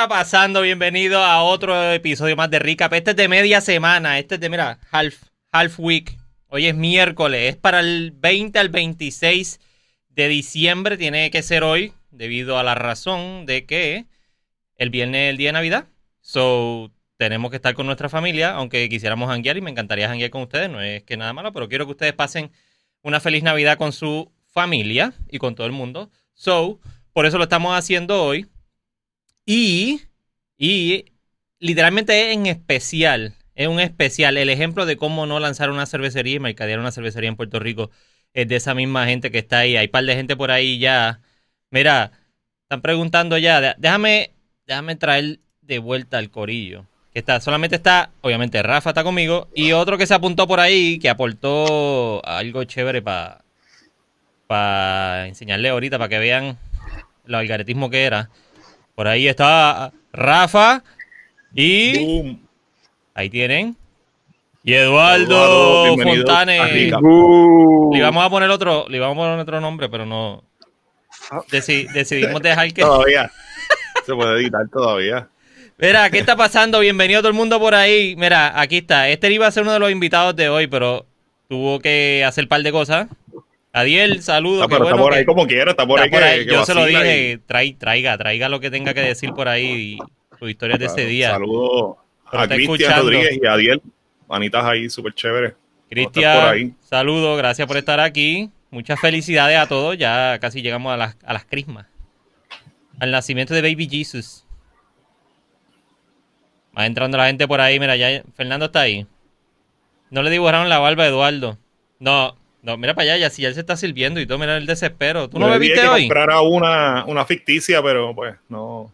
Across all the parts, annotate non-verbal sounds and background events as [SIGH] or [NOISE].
está pasando? Bienvenido a otro episodio más de Recap. Este es de media semana. Este es de, mira, half, half week. Hoy es miércoles. Es para el 20 al 26 de diciembre. Tiene que ser hoy, debido a la razón de que el viernes es el día de Navidad. So, tenemos que estar con nuestra familia, aunque quisiéramos hanguear y me encantaría hanguear con ustedes. No es que nada malo, pero quiero que ustedes pasen una feliz Navidad con su familia y con todo el mundo. So, por eso lo estamos haciendo hoy. Y, y literalmente en especial, es un especial. El ejemplo de cómo no lanzar una cervecería y mercadear una cervecería en Puerto Rico es de esa misma gente que está ahí. Hay un par de gente por ahí ya. Mira, están preguntando ya. Déjame, déjame traer de vuelta al corillo. Que está, solamente está, obviamente Rafa está conmigo. Y otro que se apuntó por ahí, que aportó algo chévere para para enseñarle ahorita, para que vean el algaretismo que era. Por ahí está Rafa y ahí tienen. Y Eduardo, Fontanes. Le vamos a poner otro, le vamos a poner otro nombre, pero no. decidimos dejar que. Todavía. Se puede editar todavía. Mira, ¿qué está pasando? Bienvenido todo el mundo por ahí. Mira, aquí está. Este iba a ser uno de los invitados de hoy, pero tuvo que hacer un par de cosas. Adiel, saludos. pero está por ahí como quiera, está por ahí. Yo se lo dije, traiga, traiga lo que tenga que decir por ahí y sus historias de ese día. Saludos a Cristian Rodríguez y a Adiel. Manitas ahí, súper chévere. Cristian, saludos, gracias por estar aquí. Muchas felicidades a todos. Ya casi llegamos a las, a las crismas. Al nacimiento de Baby Jesus. Va entrando la gente por ahí. Mira, ya Fernando está ahí. No le dibujaron la barba a Eduardo. No, no, mira para allá, ya si él se está sirviendo y todo, mira el desespero. ¿Tú no bebiste hoy? comprar una, una ficticia, pero pues no.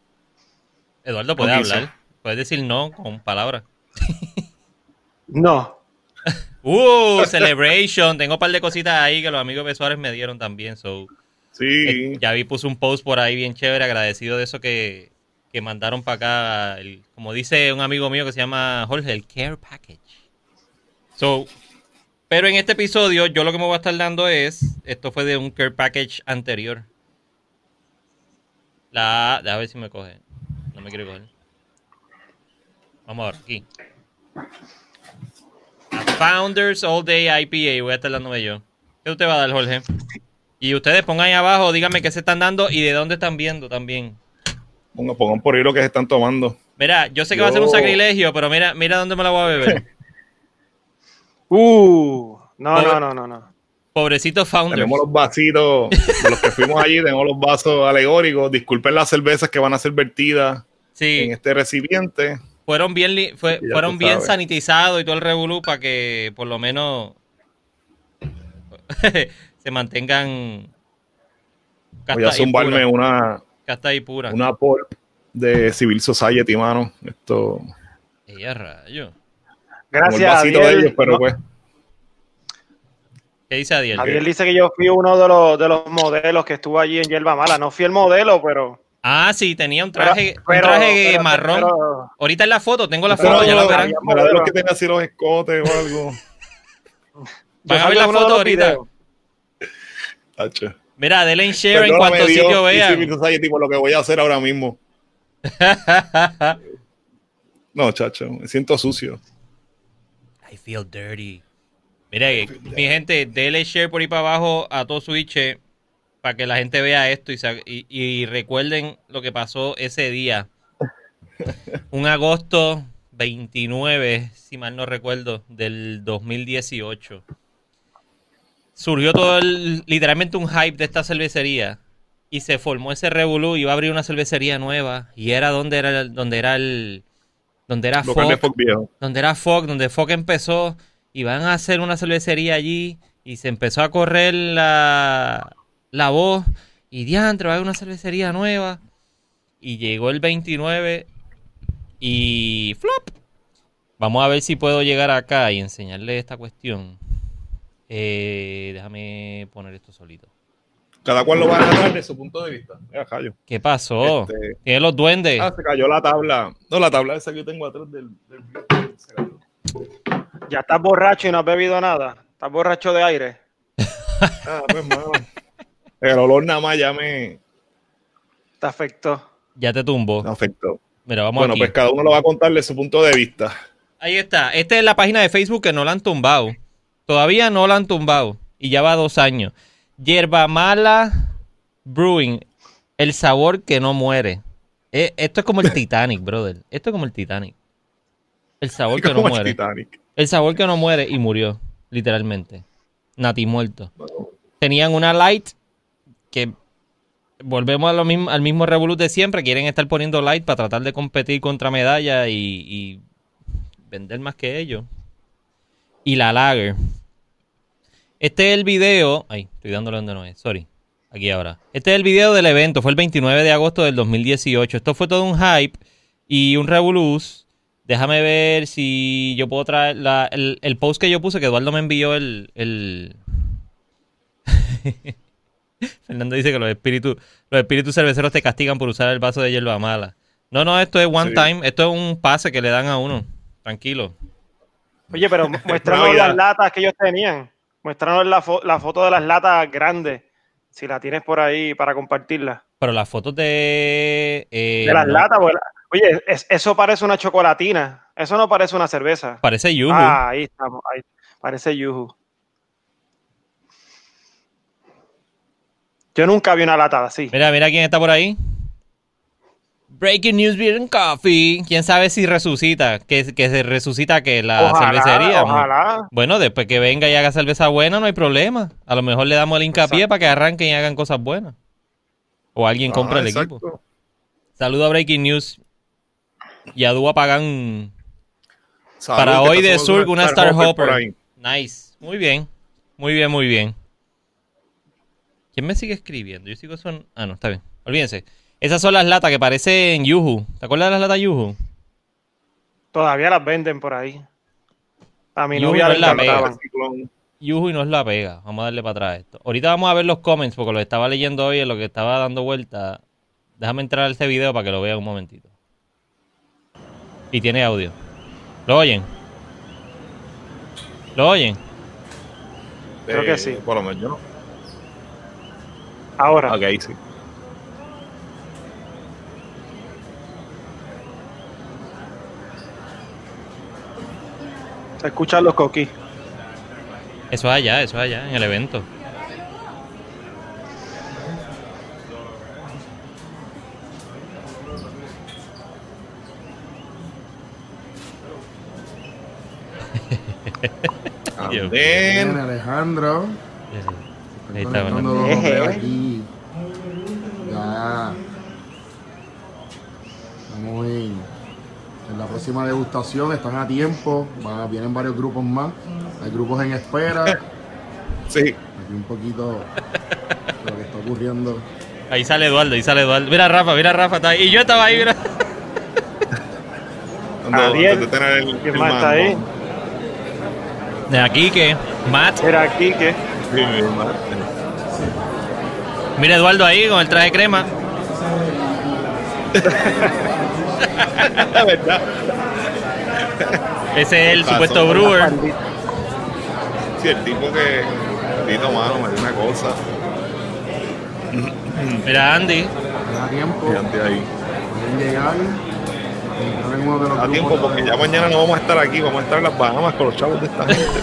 Eduardo puede hablar. Puedes decir no con palabras. [LAUGHS] no. [LAUGHS] uh, celebration. Tengo un par de cositas ahí que los amigos de Suárez me dieron también. So, sí. Eh, ya vi, puse un post por ahí bien chévere, agradecido de eso que, que mandaron para acá. como dice un amigo mío que se llama Jorge, el Care Package. So, pero en este episodio, yo lo que me voy a estar dando es. Esto fue de un care package anterior. La. Déjame ver si me coge. No me quiere coger. Vamos a ver, aquí. Founders All Day IPA. Voy a estar dándome yo. ¿Qué usted va a dar, Jorge? Y ustedes pongan ahí abajo, díganme qué se están dando y de dónde están viendo también. Pongan, por ahí lo que se están tomando. Mira, yo sé que va a ser un sacrilegio, pero mira, mira dónde me la voy a beber. [LAUGHS] Uh, no, no, no, no, no. Pobrecito founder. Tenemos los vasitos de los que fuimos allí, tenemos los vasos alegóricos. Disculpen las cervezas que van a ser vertidas en este recipiente. Fueron bien, fueron bien sanitizados y todo el revolú para que por lo menos [LAUGHS] se mantengan. Voy a zumbarme una. Casta y pura. Una pulp de Civil Society, mano. Esto. Ella rayo. Gracias. a ellos, pero pues. ¿Qué dice Adiel? Adiel dice que yo fui uno de los, de los modelos que estuvo allí en Yerba Mala. No fui el modelo, pero. Ah, sí, tenía un traje, un traje marrón. Ahorita en la foto, tengo la foto, ya la verán. los que tenga así los escotes o algo. Van a ver la foto ahorita. Mira, denle en share en cuanto sitio vean. tipo lo que voy a hacer ahora mismo. [LAUGHS] no, chacho, me siento sucio. I feel dirty. Mira, mi gente, déle share por ahí para abajo a todo Switch eh, para que la gente vea esto y, y, recuerden lo que pasó ese día. [LAUGHS] Un agosto 29, si mal no recuerdo, del 2018. Surgió todo el, literalmente un hype de esta cervecería y se formó ese revolú y iba a abrir una cervecería nueva y era donde era donde era el donde era Fog, donde era Fog, donde Fog empezó y van a hacer una cervecería allí y se empezó a correr la, la voz y diantre, va a haber una cervecería nueva y llegó el 29 y flop. Vamos a ver si puedo llegar acá y enseñarle esta cuestión. Eh, déjame poner esto solito. Cada cual lo va a ganar desde su punto de vista. ¿Qué pasó? Este... Tiene los duendes. Ah, se cayó la tabla. No, la tabla esa que yo tengo atrás del. ya estás borracho y no has bebido nada. Estás borracho de aire. ah, pues, mano. El olor nada más ya me. Te afectó. Ya te tumbó. Me afectó. Mira, vamos bueno, pues cada uno lo va a contarle su punto de vista. Ahí está. Esta es la página de Facebook que no la han tumbado. Todavía no la han tumbado. Y ya va dos años. Yerba mala brewing. El sabor que no muere. Eh, esto es como el [LAUGHS] Titanic, brother. Esto es como el Titanic. El sabor que no muere. El sabor que no muere y murió, literalmente. Nati muerto. Tenían una light que volvemos a lo mismo, al mismo revolut de siempre. Quieren estar poniendo light para tratar de competir contra medalla y, vender más que ellos. Y la lager. Este es el video. Ay, estoy dándole donde no es. Sorry. Aquí ahora. Este es el video del evento. Fue el 29 de agosto del 2018. Esto fue todo un hype y un revoluz Déjame ver si yo puedo traer el, post que yo puse, que Eduardo me envió el... [LAUGHS] Fernando dice que los espíritus, los espíritus cerveceros te castigan por usar el vaso de hierba mala. No, no, esto es one time, esto es un pase que le dan a uno. Tranquilo. Oye, pero [LAUGHS] muéstranos las latas que ellos tenían. Muéstranos la, la foto de las latas grandes. Si la tienes por ahí para compartirla. Pero las fotos de. Eh, de las latas, pues, Oye, eso parece una chocolatina. Eso no parece una cerveza. Parece Yuhu. Ah, ahí estamos. Ahí. Parece Yuhu. Yo nunca vi una lata así. Mira, mira quién está por ahí. Breaking News Beer and Coffee. ¿Quién sabe si resucita? Que, que se resucita que la cervecería. Ojalá. Bueno, después que venga y haga cerveza buena, no hay problema. A lo mejor le damos el hincapié para que arranquen y hagan cosas buenas. O alguien compre el equipo. Saludo a Breaking News. Y a Dúa pagan para hoy de Sur una Star Hopper. Nice. Muy bien. Muy bien, muy bien. ¿Quién me sigue escribiendo? Yo sigo son. Ah, no, está bien. Olvídense. Esas son las latas que parecen Yuhu. ¿Te acuerdas de las latas Yuhu? Todavía las venden por ahí. A mi novia no la pega. Yuhu y no es la pega. Vamos a darle para atrás esto. Ahorita vamos a ver los comments porque lo estaba leyendo hoy en lo que estaba dando vuelta. Déjame entrar a este video para que lo vea un momentito. Y tiene audio. ¿Lo oyen? ¿Lo oyen? Creo que sí. Por lo menos yo no. Ahora. Ok, sí. Se escuchan los coquis. Eso es allá, eso es allá, en el evento. [LAUGHS] Bien, Alejandro. Ahí está, bueno. [LAUGHS] aquí. Ya. Estamos en, en, la próxima degustación. Están a tiempo. Vienen varios grupos más. Hay grupos en espera. [LAUGHS] Sí. Aquí un poquito de lo que está ocurriendo. Ahí sale Eduardo, ahí sale Eduardo. Mira Rafa, mira Rafa, está ahí. Y yo estaba ahí, mira. [LAUGHS] ¿Quién más está ahí? De aquí que Matt. Era aquí que. Mira Eduardo ahí con el traje crema. [LAUGHS] verdad. [LAUGHS] Ese es el supuesto brewer. Sí, el tipo que. Tito, mano, me dio una cosa. Mira Andy. Da tiempo. Y Andy ahí. Pueden llegar. A tiempo, porque ya mañana no vamos a estar aquí, vamos a estar en las Bahamas con los chavos de esta gente.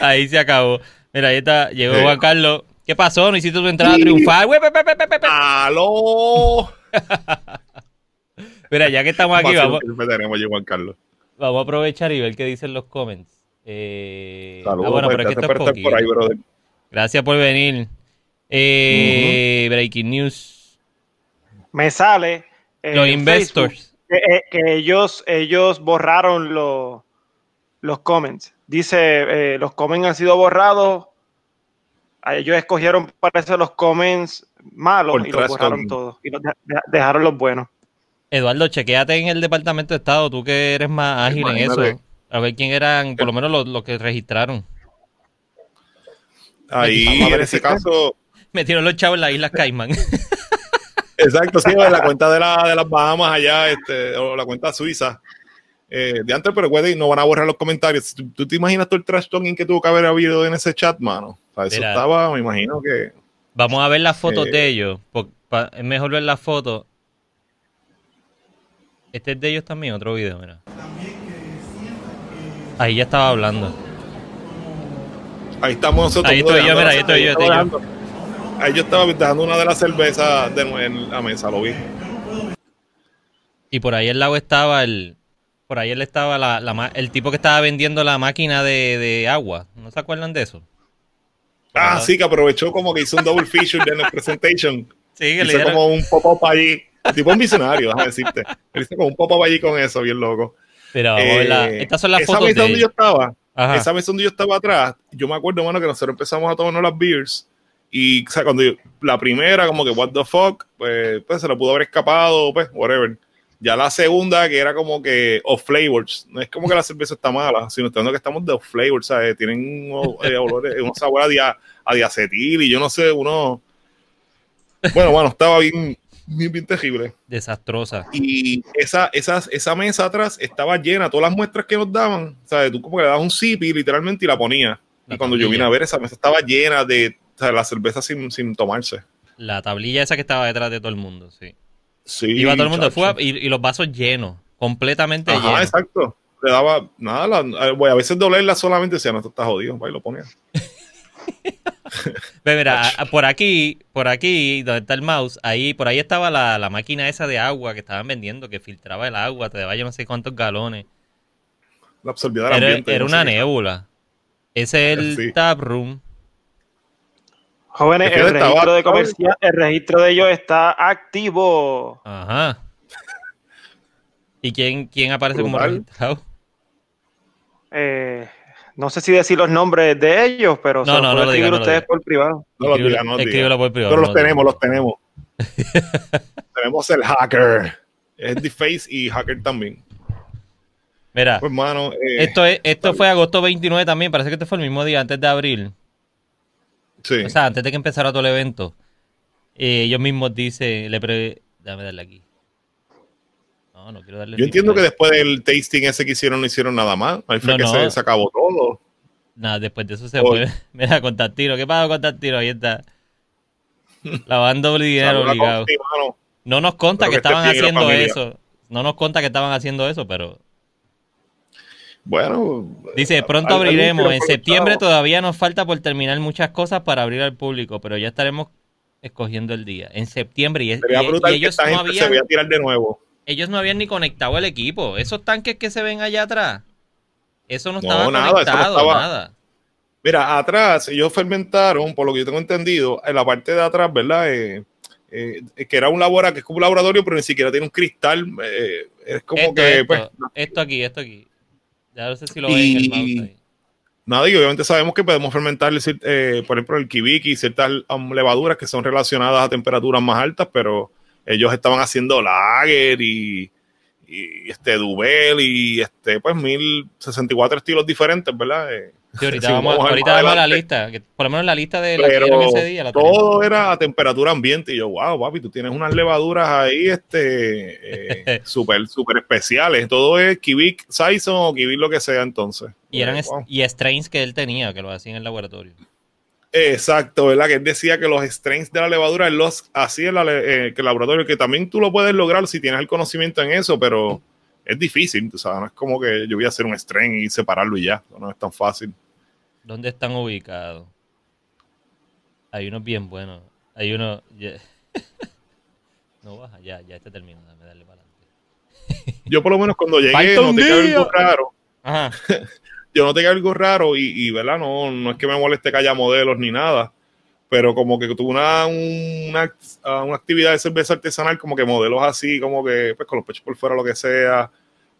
[LAUGHS] ahí se acabó. Mira, ahí está, llegó Juan Carlos. ¿Qué pasó? ¿No hiciste tu entrada a triunfar? ¡Aló! [LAUGHS] Mira, ya que estamos aquí, vamos. Juan Carlos. Vamos a aprovechar y ver qué dicen los comments. Eh... Saludos, ah, bueno, pero es que esto es por ahí, brother. Gracias por venir. Eh, Breaking news me sale los investors eh, que, ellos ellos borraron los los comments. Dice eh, los comments han sido borrados. Ellos escogieron parece los comments malos y los borraron todos y dejaron los buenos. Eduardo, chequéate en el departamento de Estado, tú que eres más ágil en eso. A ver quién eran, por lo menos los, que registraron. Ahí, en ese caso. Metieron los chavos en las Islas Caimán. [LAUGHS] Exacto, sí, la cuenta de, la, de las Bahamas allá, este, o la cuenta suiza. Eh, de antes, pero puede, no van a borrar los comentarios. ¿Tú, te imaginas todo el trash talking que tuvo que haber habido en ese chat, mano? O eso estaba, me imagino que. Vamos a ver las fotos eh, de ellos. es mejor ver las fotos. Este es de ellos también, otro video, mira. Ahí ya estaba hablando. Ahí estamos nosotros. Ahí estoy yo, mira, ahí estoy yo, estoy Ahí yo estaba dejando una de las cervezas de en la mesa, lo vi. Y por ahí al lado estaba el. Por ahí él estaba la, el tipo que estaba vendiendo la máquina de, de agua. ¿No se acuerdan de eso? Ah, sí, que aprovechó como que hizo un double feature en el presentation. [LAUGHS] Sí, que le Hizo dieron- como un pop-up allí. Tipo un visionario, déjame decirte. Él hizo como un pop-up allí con eso, bien loco. Pero Eh, la- estas son las esa fotos mesa de donde yo estaba, Ajá. esa vez donde yo estaba atrás, yo me acuerdo, mano, que nosotros empezamos a tomarnos las beers y, o sea, cuando yo- la primera, como que, what the fuck, pues, pues se lo pudo haber escapado, pues, whatever. Ya la segunda, que era como que off flavors, no es como que la cerveza está mala, sino estando que estamos de off flavors, ¿sabes? Tienen unos, eh, [LAUGHS] olores, unos sabores a, dia- a diacetil y yo no sé, uno... Bueno, bueno, estaba bien, bien, bien terrible. Desastrosa. Y esa, esa, esa mesa atrás estaba llena, todas las muestras que nos daban, ¿sabes? Tú como que le dabas un sipi literalmente y la ponías. La y cuando yo vine a ver, esa mesa estaba llena de o sea, la cerveza sin, sin tomarse. La tablilla esa que estaba detrás de todo el mundo, sí. Sí, Iba todo el mundo fue y, y los vasos llenos, completamente Ajá, llenos. exacto. Le daba nada, la- a- a veces dolerla solamente decía, no, esto está jodido, va y lo ponía. [LAUGHS] Ve, mira, por aquí, por aquí, donde está el mouse, ahí, por ahí estaba la, la máquina esa de agua que estaban vendiendo, que filtraba el agua, te daba yo no sé cuántos galones. La absorbía del Era, ambiente. era no una nébula. Ese es el Sí. tap room. Jóvenes, el registro de comercial, el registro de ellos está activo. Ajá. ¿Y quién, quién aparece como registrado? Eh, no sé si decir los nombres de ellos, pero No, se los no, no lo escribir diga, no lo ustedes por privado. No lo Escríbelo- diga, no lo diga. escríbelo por privado. Pero no los tenemos, los tenemos. [LAUGHS] tenemos el hacker. Es The Face y hacker también. Mira, Pues, mano, eh, esto, es, esto fue agosto 29 también, parece que este fue el mismo día, antes de abril. Sí. O sea, antes de que empezara todo el evento. Eh, ellos mismos dicen, le pre... Déjame darle aquí. No, no quiero darle Yo entiendo que después del tasting ese que hicieron no hicieron nada más. Ahí fue No, que no. Se, se acabó todo. Nada, después de eso se fue. [LAUGHS] Mira, con Tantino. ¿Qué pasa con Tantino? Ahí está. Lavando dinero obligado. No nos conta que que estaban haciendo eso. No nos conta que estaban haciendo eso, pero Bueno. dice, pronto abriremos. En septiembre todavía nos falta por terminar muchas cosas para abrir al público, pero ya estaremos escogiendo el día. En septiembre. Y, y- y ellos, no gente se habían, vaya a tirar de nuevo. ellos no habían ni conectado el equipo. Esos tanques que se ven allá atrás. Eso no No, estaba nada, eso no conectado, estaba. nada. Mira, atrás, ellos fermentaron, por lo que yo tengo entendido, en la parte de atrás, ¿verdad? Eh, eh, que era un laboratorio, que es como un laboratorio, pero ni siquiera tiene un cristal. eh, es como esto, que, esto, pues, esto aquí, esto aquí. Ya no sé si lo Y- ven en el mouse ahí. Nada, y obviamente sabemos que podemos fermentar, eh, por ejemplo, el kibiki y ciertas um, levaduras que son relacionadas a temperaturas más altas, pero ellos estaban haciendo lager y, y este Duvel y este, pues, 1064 estilos diferentes, ¿verdad? Eh, [LAUGHS] Sí, ahorita sí, vamos, ahorita vamos a la lista. que por lo menos la lista de la pero ese día. La todo era a temperatura ambiente y yo, wow, papi, tú tienes unas levaduras ahí, este, eh, [LAUGHS] súper, súper especiales. Todo es Kibik Saison o Kibik lo que sea entonces. y eran wow. y strains que él tenía, que lo hacía en el laboratorio. Exacto, ¿verdad? Que él decía que los strains de la levadura él los hacía en la eh, el laboratorio, que también tú lo puedes lograr si tienes el conocimiento en eso, pero es difícil, tú sabes, no es como que yo voy a hacer un strain y separarlo y ya, no es tan fácil. ¿Dónde están ubicados? Hay unos bien buenos. Hay uno. [LAUGHS] no baja, ya, ya este termina. Dame darle para adelante. [LAUGHS] Yo por lo menos cuando llegué un noté que algo raro, Ajá. [LAUGHS] yo noté que algo raro y, y, ¿verdad? No, no es que me moleste que haya modelos ni nada, pero como que tuve una, una, ah, una actividad de cerveza artesanal, como que modelos así, como que pues con los pechos por fuera, lo que sea,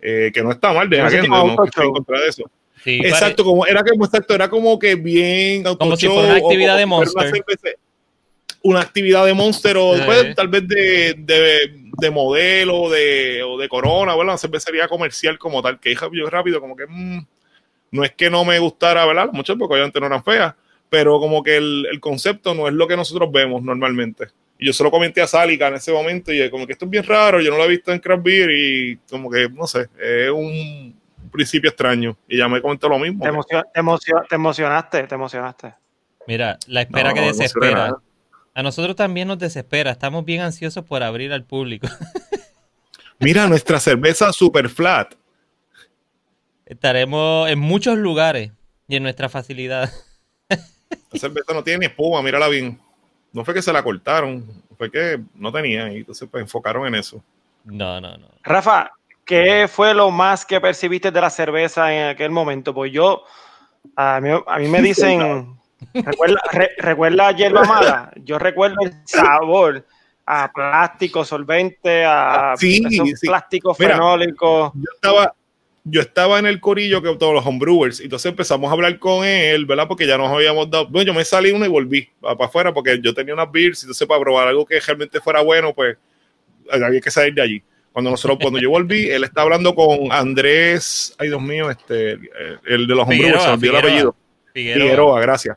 eh, que no está mal, de No sé cómo no auto estoy en show. contra de eso. Sí, Exacto, como era como exacto, era como que bien Como si fuera una o actividad como de Monster. Una, actividad de Monster o Sí. pues, tal vez de, de, de modelo de, o de Corona, ¿verdad? Una cervecería comercial como tal, que hija yo rápido, como que mm, no es que no me gustara, ¿verdad? Muchas porque obviamente no eran feas, pero como que el, el concepto no es lo que nosotros vemos normalmente. Y yo se lo comenté a Sálica en ese momento y como que esto es bien raro, yo no lo he visto en Craft Beer y como que, no sé, es un principio extraño. Y ya me comentó lo mismo. Te, emocion- te emocion- te emocionaste, te emocionaste. Mira, la espera No, que desespera. nada. A nosotros también nos desespera. Estamos bien ansiosos por abrir al público. [LAUGHS] Mira nuestra cerveza super flat. Estaremos en muchos lugares y en nuestra facilidad. [LAUGHS] La cerveza no tiene ni espuma, mírala bien. No fue que se la cortaron, fue que no tenía y entonces pues enfocaron en eso. No, no, no. Rafa, ¿qué fue lo más que percibiste de la cerveza en aquel momento? Pues yo, a mí, a mí me dicen, ¿recuerda, re- ¿recuerda hierba mala? Yo recuerdo el sabor a plástico, solvente, a Sí, sí. plásticos Mira. fenólicos. Yo estaba, yo estaba en el corillo que todos los homebrewers, y entonces empezamos a hablar con él, ¿verdad? Porque ya nos habíamos dado, bueno, yo me salí uno y volví para afuera porque yo tenía unas beers, entonces para probar algo que realmente fuera bueno, pues había que salir de allí. Cuando nosotros, cuando yo volví, él está hablando con Andrés, ay Dios mío, este, el, de los homebrewers, se me olvidó el apellido. Figueroa. Figueroa, gracias.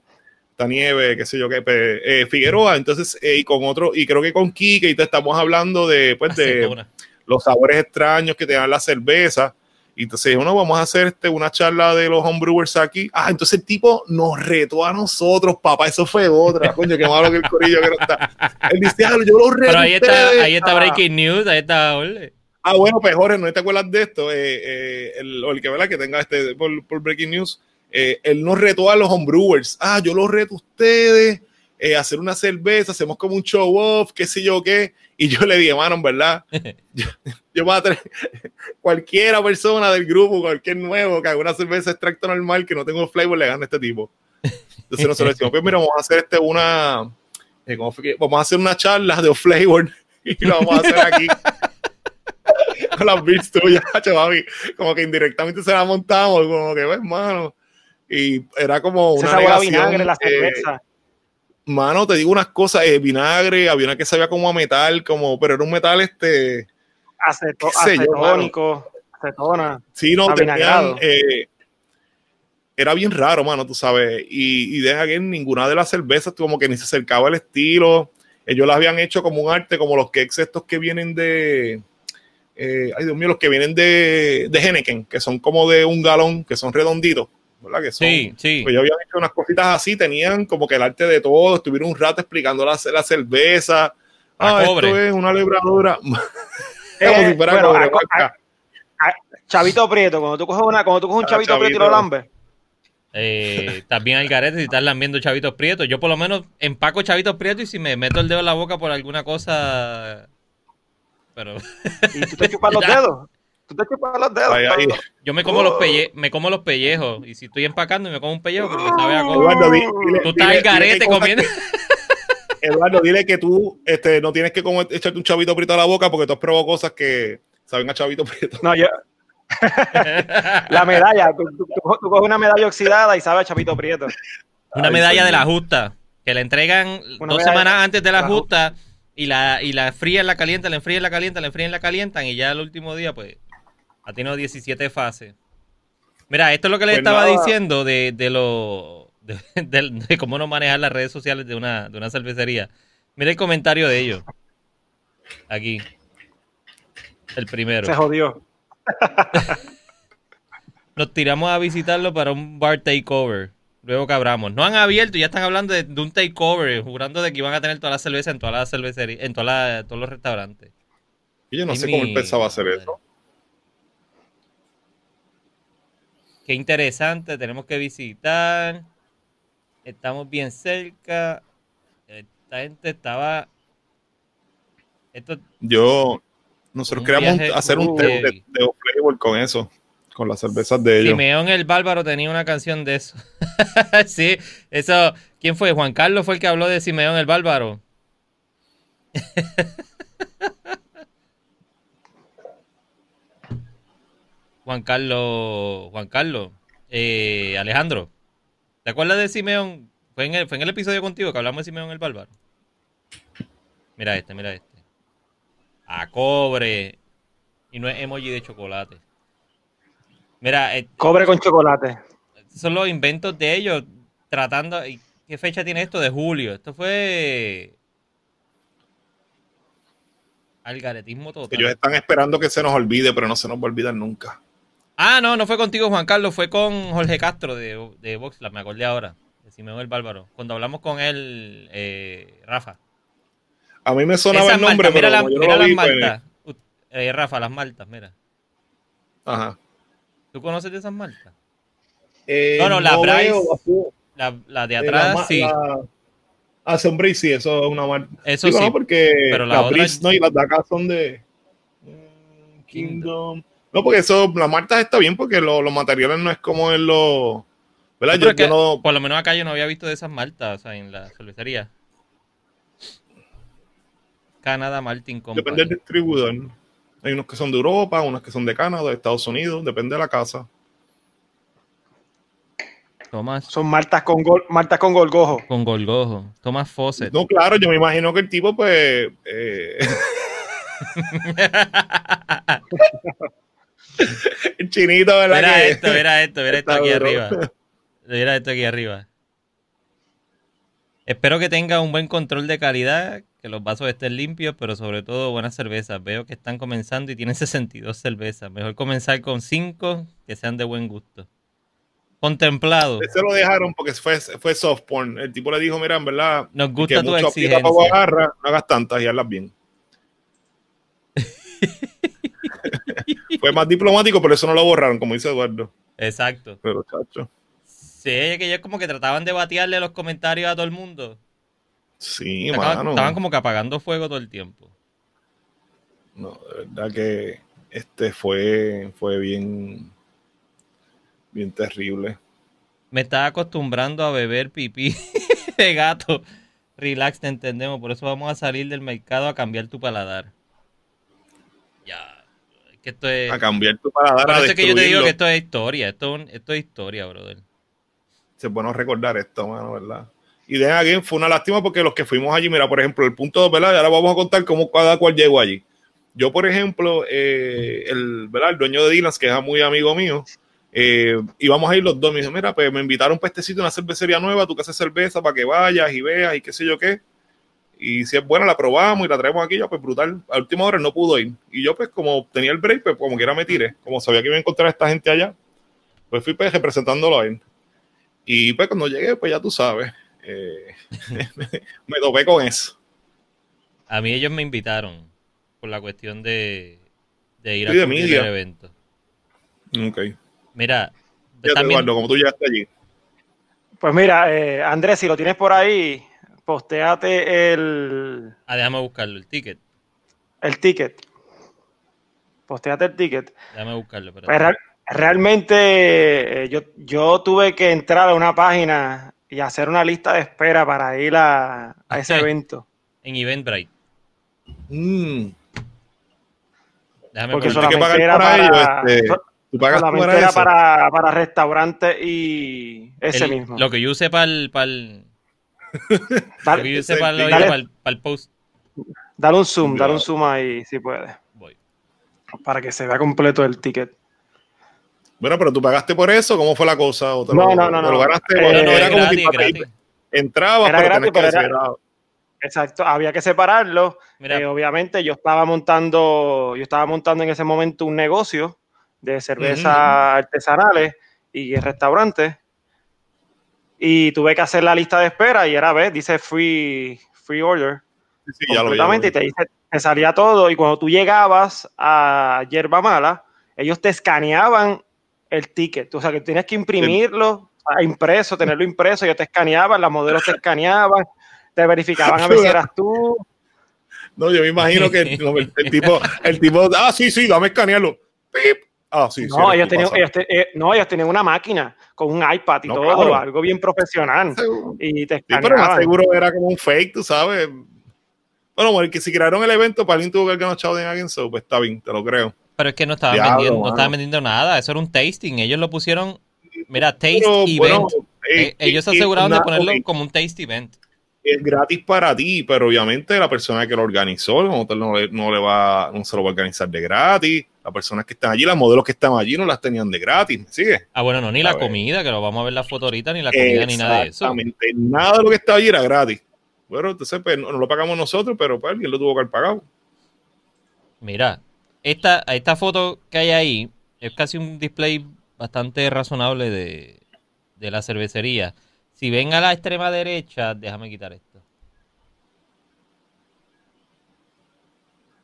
Esta nieve, qué sé yo qué, eh, Figueroa, entonces, eh, y con otro, y creo que con Kike, y te estamos hablando de, pues, de Acetona. los sabores extraños que te dan la cerveza. Y entonces, uno, vamos a hacer este, una charla de los homebrewers aquí. Ah, entonces el tipo nos retó a nosotros, papá, eso fue otra. Coño, qué malo que el corillo que no está. Él dice, ah, yo los reto Pero ahí está, ahí está Ah, Breaking News, ahí está Ole. Ah, bueno, pues Jorge, ¿no te acuerdas de esto? Eh, eh, el, el que, ¿verdad? que tenga este por, por Breaking News, eh, él nos retó a los homebrewers. Ah, yo los reto a ustedes eh, hacer una cerveza, hacemos como un show off, qué sé yo qué. Y yo le dije, mano, en verdad, [LAUGHS] yo, yo voy a traer [LAUGHS] cualquiera persona del grupo, cualquier nuevo que haga una cerveza extracto normal que no tenga un flavor, le gane a este tipo. Entonces nosotros decimos, pues mira, vamos a hacer este una, eh, ¿cómo fue que? Vamos a hacer una charla de flavor [LAUGHS] y lo vamos a hacer aquí. con las beats tuyas, chaval, como que indirectamente se la montamos, como que, pues, mano. Y era como Se una a negación, vinagre la eh, cerveza. Mano, te digo unas cosas, eh, vinagre, había una que sabía como a metal, como, pero era un metal este, Aceto- yo, acetónico, acetona. sí, no, tenían, eh, era bien raro, mano, tú sabes, y, y de aquí ninguna de las cervezas como que ni se acercaba al estilo, ellos las habían hecho como un arte, como los cakes estos que vienen de, eh, ay Dios mío, los que vienen de, de Henneken, que son como de un galón, que son redonditos, ¿verdad? Que son, Sí, sí. Pues yo había hecho unas cositas así, tenían como que el arte de todo, estuvieron un rato explicando la, la cerveza. A Ah, cobre. esto es una lebradura. [LAUGHS] como Eh, si fuera bueno, cobre, a- a-. Chavito Prieto, cuando tú coges una, cuando tú coges un Ah, chavito, Prieto y lo lambes. Eh, también al garete si estás lambiendo chavitos prietos. Yo por lo menos empaco chavitos prietos y si me meto el dedo en la boca por alguna cosa... Pero Y tú te chupas los [LAUGHS] dedos. Tú te chupas los dedos. Ay, ay. yo me como los pelle me como los pellejos. Y si estoy empacando y me como un pellejo, me sabe a cobre. Eduardo, di- dile- Tú estás dile- al garete comiendo. que- Eduardo, dile que tú este, no tienes que como echarte un chavito prieto a la boca porque tú has probado cosas que saben a chavito prieto. No, yo. [LAUGHS] la medalla. Tú, tú- tú- tú coges una medalla oxidada y sabe a Chavito Prieto. Una medalla de la justa. Que la entregan Una dos semanas antes de la de la justa. Y la, y la frían, la calientan, la enfrían, la calientan, la enfrían, la calientan. Y ya el último día, pues, ha tenido 17 fases. Mira, esto es lo que les Pues estaba nada. diciendo de, de lo. De, [LAUGHS] de- de cómo no manejar las redes sociales de una, de una cervecería. Mira el comentario de ellos. Aquí. El primero. Se jodió. [LAUGHS] Nos tiramos a visitarlo para un bar takeover. Luego que abramos. No han abierto y ya están hablando de, de un takeover, jurando de que iban a tener toda la cerveza en todas las cervecerías, en todas las- todos los restaurantes. Y yo no sé cómo él pensaba hacer eso. Qué interesante, tenemos que visitar. Estamos bien cerca. Esta gente estaba. Esto Yo, nosotros queríamos hacer un test de, de flavor con eso, con las cervezas de ellos. Simeón el Bárbaro tenía una canción de eso. [LAUGHS] sí, eso. ¿Quién fue? Juan Carlos fue el que habló de Simeón el Bárbaro. [LAUGHS] Juan Carlos, Juan Carlos, eh, Alejandro, ¿te acuerdas de Simeón? Fue en, el, fue en el episodio contigo que hablamos de Simeón el Bárbaro. Mira este, mira este. A cobre. Y no es emoji de chocolate. Mira, eh, Cobre con chocolate. son los inventos de ellos tratando. ¿y ¿Qué fecha tiene esto? De julio. Esto fue. Algaretismo total. Ellos están esperando que se nos olvide, pero no se nos va a olvidar nunca. Ah, no, no fue contigo, Juan Carlos. Fue con Jorge Castro de, de Voxlab, me acordé ahora. De Simeón el Bárbaro. Cuando hablamos con él, eh, Rafa. A mí me sonaba el nombre, maltas, mira pero la- no mira lo las vi, pues, maltas. Eh, Rafa, las maltas, mira. Ajá. ¿Tú conoces de esas maltas? Eh, No, no, la Bryce, veo así, La, la de eh, atrás, la sí. la- Ah, son Breeze, sí, eso es una marca. Eso Digo, sí. no, porque pero la la otra- no, y las de acá son de mm, Kingdom. No, porque eso, la marca está bien porque lo- los materiales no es como en los. ¿Verdad? Sí, Yo, no. Por lo menos acá yo no había visto de esas maltas, o sea, en la cervecería. Canadá Malting Company. Depende del distribuidor. Hay unos que son de Europa, unos que son de Canadá, de Estados Unidos, depende de la casa. Tomás Son maltas con, gol, maltas con golgojo. con Golgojo. Tomás Fawcett. No, claro, yo me imagino que el tipo, pues. eh, [LAUGHS] [LAUGHS] [LAUGHS] [LAUGHS] chinito, ¿verdad? Mira que- esto, mira esto, mira esto aquí duro. arriba. Mira esto aquí arriba. Espero que tenga un buen control de calidad, que los vasos estén limpios, pero sobre todo buenas cervezas. Veo que están comenzando y tienen [LAUGHS] 62 cervezas. Mejor comenzar con 5 que sean de buen gusto. Contemplado. Ese lo dejaron porque fue, fue soft porn. El tipo le dijo, mira, en verdad, Nos que gusta tu mucho exigencia. agarra, no hagas tantas y hazlas bien. Fue más diplomático, pero eso no lo borraron, como dice Eduardo. Exacto. Pero, chacho, Sí, que ellos como que trataban de batearle los comentarios a todo el mundo. sí, Estaban, mano. estaban como que apagando fuego todo el tiempo. No, de verdad que este fue, fue bien, bien terrible. Me estaba acostumbrando a beber pipí [LAUGHS] de gato. Relax, te entendemos. Por eso vamos a salir del mercado a cambiar tu paladar. Que esto es. A cambiar tu paladar, Por a eso es que yo te digo que esto es historia. Esto, es un- esto es historia, brother. Es bueno recordar esto, mano, ¿verdad? Y de again, fue una lástima porque los que fuimos allí, mira, por ejemplo, el punto 2, ¿verdad? Y ahora vamos a contar cómo cada cual llegó allí. Yo, por ejemplo, eh, el, ¿verdad? el dueño de Dylan's, que es muy amigo mío, eh, íbamos a ir los dos. Me dijo, mira, pues me invitaron para este sitio, una cervecería nueva, tú que haces cerveza para que vayas y veas y qué sé yo qué. Y si es buena, la probamos y la traemos aquí, ya pues brutal. A última hora no pudo ir. Y yo, pues, como tenía el break, pues como quiera me tiré. Como sabía que iba a encontrar a esta gente allá, pues fui pues representándolo a él. Y pues cuando llegué, pues ya tú sabes, eh, [LAUGHS] me topé con eso. A mí ellos me invitaron por la cuestión de, de ir a Sí, media. el evento. Ok. Mira, Fíjate, también, Eduardo, como tú llegaste allí. Pues mira, eh, Andrés, si lo tienes por ahí, posteate el, ah, déjame buscarlo, el ticket. el ticket. Posteate el ticket. Déjame buscarlo. espérate. Pues real- realmente eh, yo, yo tuve que entrar a una página y hacer una lista de espera para ir a, a ese evento. En Eventbrite. Mm, Déjame Porque que solamente pagar era para para, ello, este, tú pagas solamente para era para, para restaurantes y ese El- mismo. Lo que yo usé para el, para el, Dale, que yo para para Dale. el- para el post. dale un zoom, dale un zoom ahí si puedes, Voy. para que se vea completo el ticket. Bueno, pero tú pagaste por eso, ¿cómo fue la cosa? ¿O te No, lo, no, no, lo no. ganaste? Eh, o No, no, era como entrabas, Era pero gratis, que pero era- Exacto, había que separarlo. Eh, obviamente yo estaba montando, yo estaba montando en ese momento un negocio de cervezas artesanales y restaurantes. Y tuve que hacer la lista de espera y era, ves, dice free, free order. sí, sí, ya lo vi, ya lo completamente vi. y te, dice, te salía todo. Y cuando tú llegabas a Yerba Mala, ellos te escaneaban el ticket. O sea, que tenías que imprimirlo, sea, impreso, tenerlo impreso. Ellos te escaneaban, las modelos te escaneaban, te verificaban a ver si eras tú. No, yo me imagino que el- el tipo, el tipo, ah, sí, sí, dame escanearlo. Pip. Ah, sí, sí. No, eres ellos tenían, ellos, te- eh, no, ellos tenían una máquina con un iPad y No, todo, claro. algo bien profesional. Seguro. Y te Sí, pero más seguro era como un fake, tú sabes. Bueno, porque si crearon el evento, para alguien tuvo que ganar chavo de alguien, so, pues está bien, te lo creo. pero es que no estaban Diablo, vendiendo, no estaban vendiendo nada. Eso era un tasting. Ellos lo pusieron. Mira, taste Pero, event. bueno, Eh, eh, ellos se eh, aseguraron de ponerlo como un taste event. Es gratis para ti, pero obviamente la persona que lo organizó no, te- no le, no le va, no se lo va a organizar de gratis. Las personas que están allí, las modelos que están allí no las tenían de gratis, ¿me sigue? Ah, bueno, no, ni A la ver. comida, que lo vamos a ver la foto ahorita, ni la comida, ni nada de eso. Exactamente, nada de lo que estaba allí era gratis. Bueno, entonces pues, no, no lo pagamos nosotros, pero pues alguien lo tuvo que haber pagado. Mira, esta, esta foto que hay ahí es casi un display bastante razonable de, de la cervecería. Si ven a la extrema derecha, déjame quitar esto.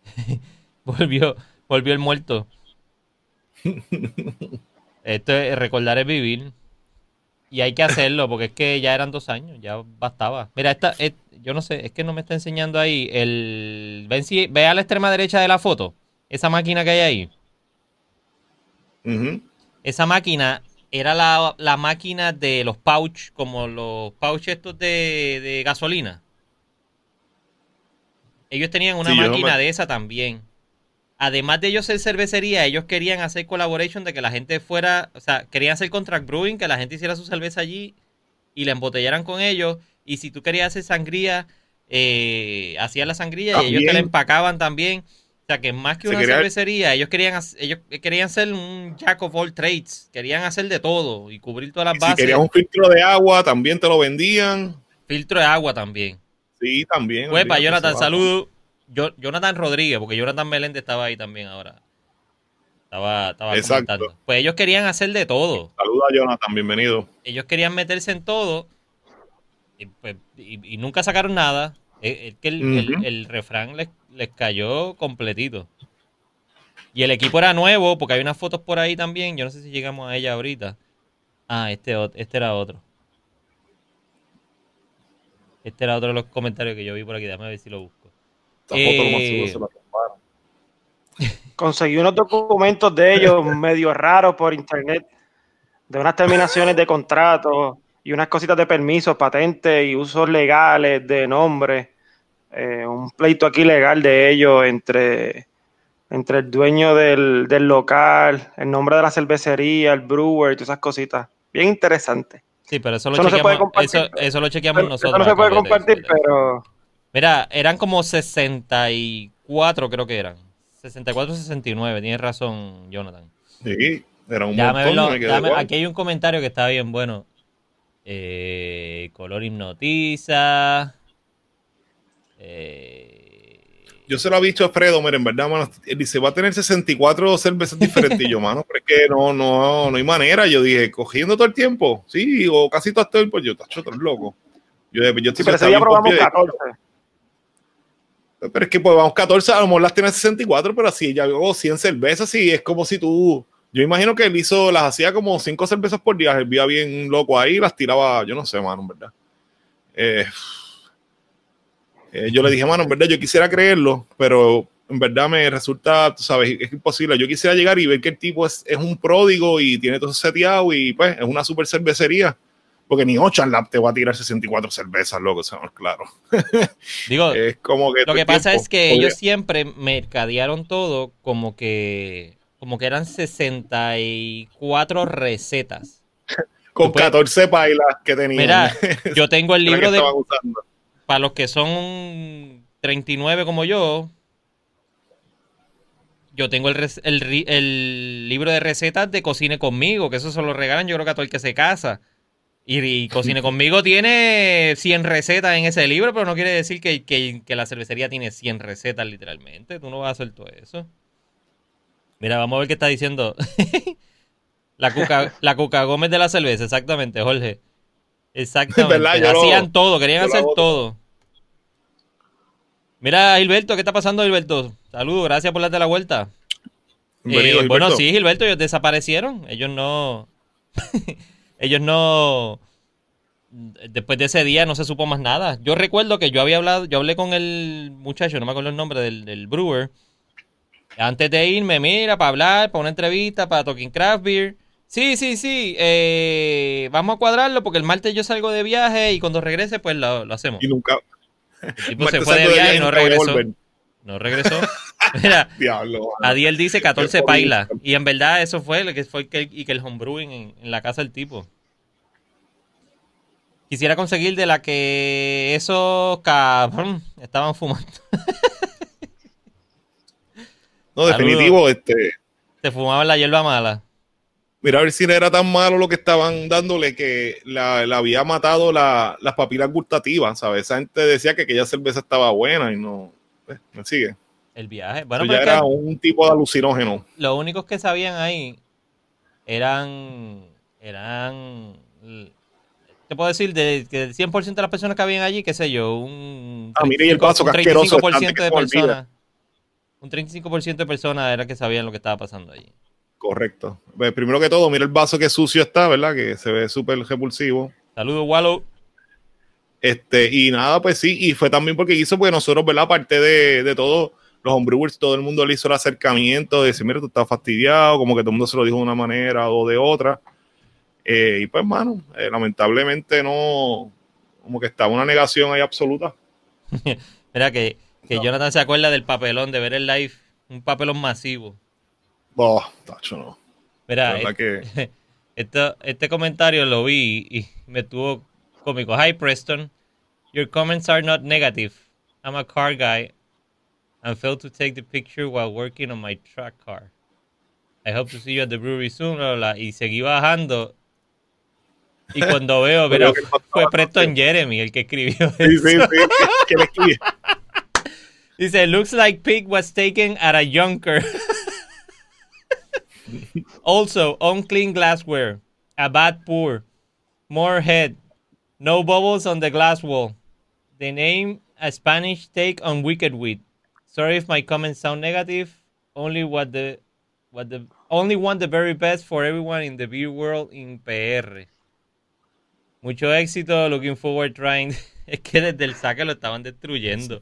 [LAUGHS] volvió, Volvió el muerto. Esto es recordar es vivir. Y hay que hacerlo, porque es que ya eran dos años, ya bastaba. Mira, esta, es- yo no sé, es que no me está enseñando ahí el. Ven si, ve a la extrema derecha de la foto. Esa máquina que hay ahí. Ujú. Esa máquina era la, la máquina de los pouch, como los pouch estos de, de gasolina. Ellos tenían una Sí, máquina me- de esa también. Además de ellos ser cervecería, ellos querían hacer collaboration de que la gente fuera, o sea, querían hacer contract brewing, que la gente hiciera su cerveza allí y la embotellaran con ellos. Y si tú querías hacer sangría, eh, hacían la sangría y ellos te la empacaban también. O sea, que más que una quería- cervecería, ellos querían, ellos querían ser un jack of all trades. Querían hacer de todo y cubrir todas las Y si bases. querías un filtro de agua, también te lo vendían. Filtro de agua también. Sí, también. Pues para olvídate, Jonathan, saludo. Yo, Jonathan Rodríguez, porque Jonathan Meléndez estaba ahí también ahora. Estaba, estaba Exacto. comentando. Pues ellos querían hacer de todo. Saluda a Jonathan, bienvenido. Ellos querían meterse en todo. Y, pues, y- y nunca sacaron nada. Es que el, refrán les, les cayó completito. Y el equipo era nuevo, porque hay unas fotos por ahí también. Yo no sé si llegamos a ella ahorita. Ah, este, este era otro. Este era otro de los comentarios que yo vi por aquí. Déjame ver si lo busco. Lo Eh, seguro se la tumbaron. Conseguí unos documentos de ellos [LAUGHS] medio raros por internet, de unas terminaciones de contratos y unas cositas de permisos, patentes y usos legales de nombre. Eh, un pleito aquí legal de ellos entre, entre el dueño del, del local, el nombre de la cervecería, el brewer y todas esas cositas. Bien interesante. Sí, pero eso lo Eso no se puede chequeamos. compartir. Eso, eso lo chequeamos Eso nosotros. no se puede compartir, eso, pero Mira, eran como 64, creo que eran. 64, 69, tienes razón, Jonathan. Sí, era un Déjame montón. verlo, me igual. aquí hay un comentario que está bien bueno. Eh, color hipnotiza. Eh, Yo se lo había dicho a Fredo, mira, en verdad, mano, él dice, va a tener 64 cervezas diferentes. Y yo, mano, pero es que no, no, no hay manera. Yo dije, cogiendo todo el tiempo, sí, o casi todo el tiempo, yo, tacho, eres loco. Yo, yo sí, estoy pero ese día probamos 14. Pero es que pues vamos 14, a lo mejor las tiene 64, pero así ya hago 100 cervezas y es como si tú. Yo imagino que él hizo, las hacía como 5 cervezas por día, él vía bien loco ahí, las tiraba, yo no sé, mano, en verdad. Eh, eh, yo le dije, mano, en verdad, yo quisiera creerlo, pero en verdad me resulta, tú sabes, es imposible. Yo quisiera llegar y ver que el tipo es, es un pródigo y tiene todo seteado y pues es una super cervecería. Porque ni Ocean Lab te va a tirar 64 cervezas, loco, es claro. [LAUGHS] digo, Es como que. lo que pasa tiempo, es que ellos siempre mercadearon todo como que como que eran 64 recetas. [LAUGHS] con puedes- 14 pailas que tenían. Mira, [LAUGHS] yo tengo el libro de. Para los que son 39 como yo, yo tengo el, libro de recetas de Cocine conmigo, que eso se lo regalan yo creo que a todo el que se casa. Y, y Cocine [LAUGHS] conmigo tiene 100 recetas en ese libro, pero no quiere decir que, que- que la cervecería tiene 100 recetas literalmente. Tú no vas a hacer todo eso. Mira, vamos a ver qué está diciendo. [LAUGHS] la, cuca, la Cuca Gómez de la cerveza, exactamente, Jorge. Exactamente. ¿Verdad? Yo lo- Hacían todo, querían hacer todo. Mira, Gilberto, ¿qué está pasando, Gilberto? Saludos, gracias por darte la vuelta. Eh, bueno, sí, Gilberto, ellos desaparecieron. Ellos no. [LAUGHS] ellos no. Después de ese día no se supo más nada. Yo recuerdo que yo había hablado, yo hablé con el muchacho, no me acuerdo el nombre del, del brewer. Antes de irme, mira, para hablar, para una entrevista, para Talking Craft Beer. Sí, sí, sí. eh, vamos a cuadrarlo porque el martes yo salgo de viaje y cuando regrese, pues lo, lo hacemos. Y nunca. El [LAUGHS] tipo se fue de viaje y no regresó. No [LAUGHS] regresó. Mira, Diablo. Adiel dice 14 Qué pailas. Y en verdad eso fue lo que fue que, y que el homebrewing en, en la casa del tipo. Quisiera conseguir de la que esos cabrón estaban fumando. No, Saludos. definitivo, este. Se fumaban la hierba mala. Mira a ver si no era tan malo lo que estaban dándole que la, la había matado la- las papilas gustativas, ¿sabes? Esa gente decía que aquella cerveza estaba buena y no. eh, ¿Me sigue? El viaje. Bueno, Eso ya era un tipo de alucinógeno. los únicos que sabían ahí eran. Eran. Te puedo decir, de, que del 100% de las personas que habían allí, qué sé yo, un. Ah, mire, y el vaso, un que asqueroso, 35% antes que de personas. Un 35% de personas era que sabían lo que estaba pasando allí. Correcto. Pues, primero que todo, mira el vaso que sucio está, ¿verdad? Que se ve súper repulsivo. Saludos, Wallow. Este, y nada, pues sí, y fue también porque hizo, porque nosotros, ¿verdad? Aparte de, de todo, los homebrewers, todo el mundo le hizo el acercamiento de decir, mira, tú estás fastidiado, como que todo el mundo se lo dijo de una manera o de otra. Eh, y pues, mano, eh, lamentablemente no, como que estaba una negación ahí absoluta. [LAUGHS] Mira que, que Jonathan se acuerda del papelón, de ver el live, un papelón masivo. Oh, tacho, no. Mira, que- [LAUGHS] esto- este comentario lo vi y me estuvo cómico. Hi Preston, your comments are not negative. I'm a car guy and failed to take the picture while working on my track car. I hope to see you at the brewery soon. bla, bla, bla. Y seguí bajando. Y [LAUGHS] cuando veo, mira, que fue Preston Jeremy el que escribió Sí, sí, eso. sí. ¿Qué le escribí? [LAUGHS] Dice, looks like pig was taken at a junker. Also, unclean glassware, a bad pour, more head, no bubbles on the glass wall. The name, a Spanish take on Wicked Weed. Sorry if my comments sound negative. Only what the, what the, only want the very best for everyone in the beer world in PR. Mucho éxito, looking forward trying. Es [LAUGHS] que desde el saque lo estaban destruyendo.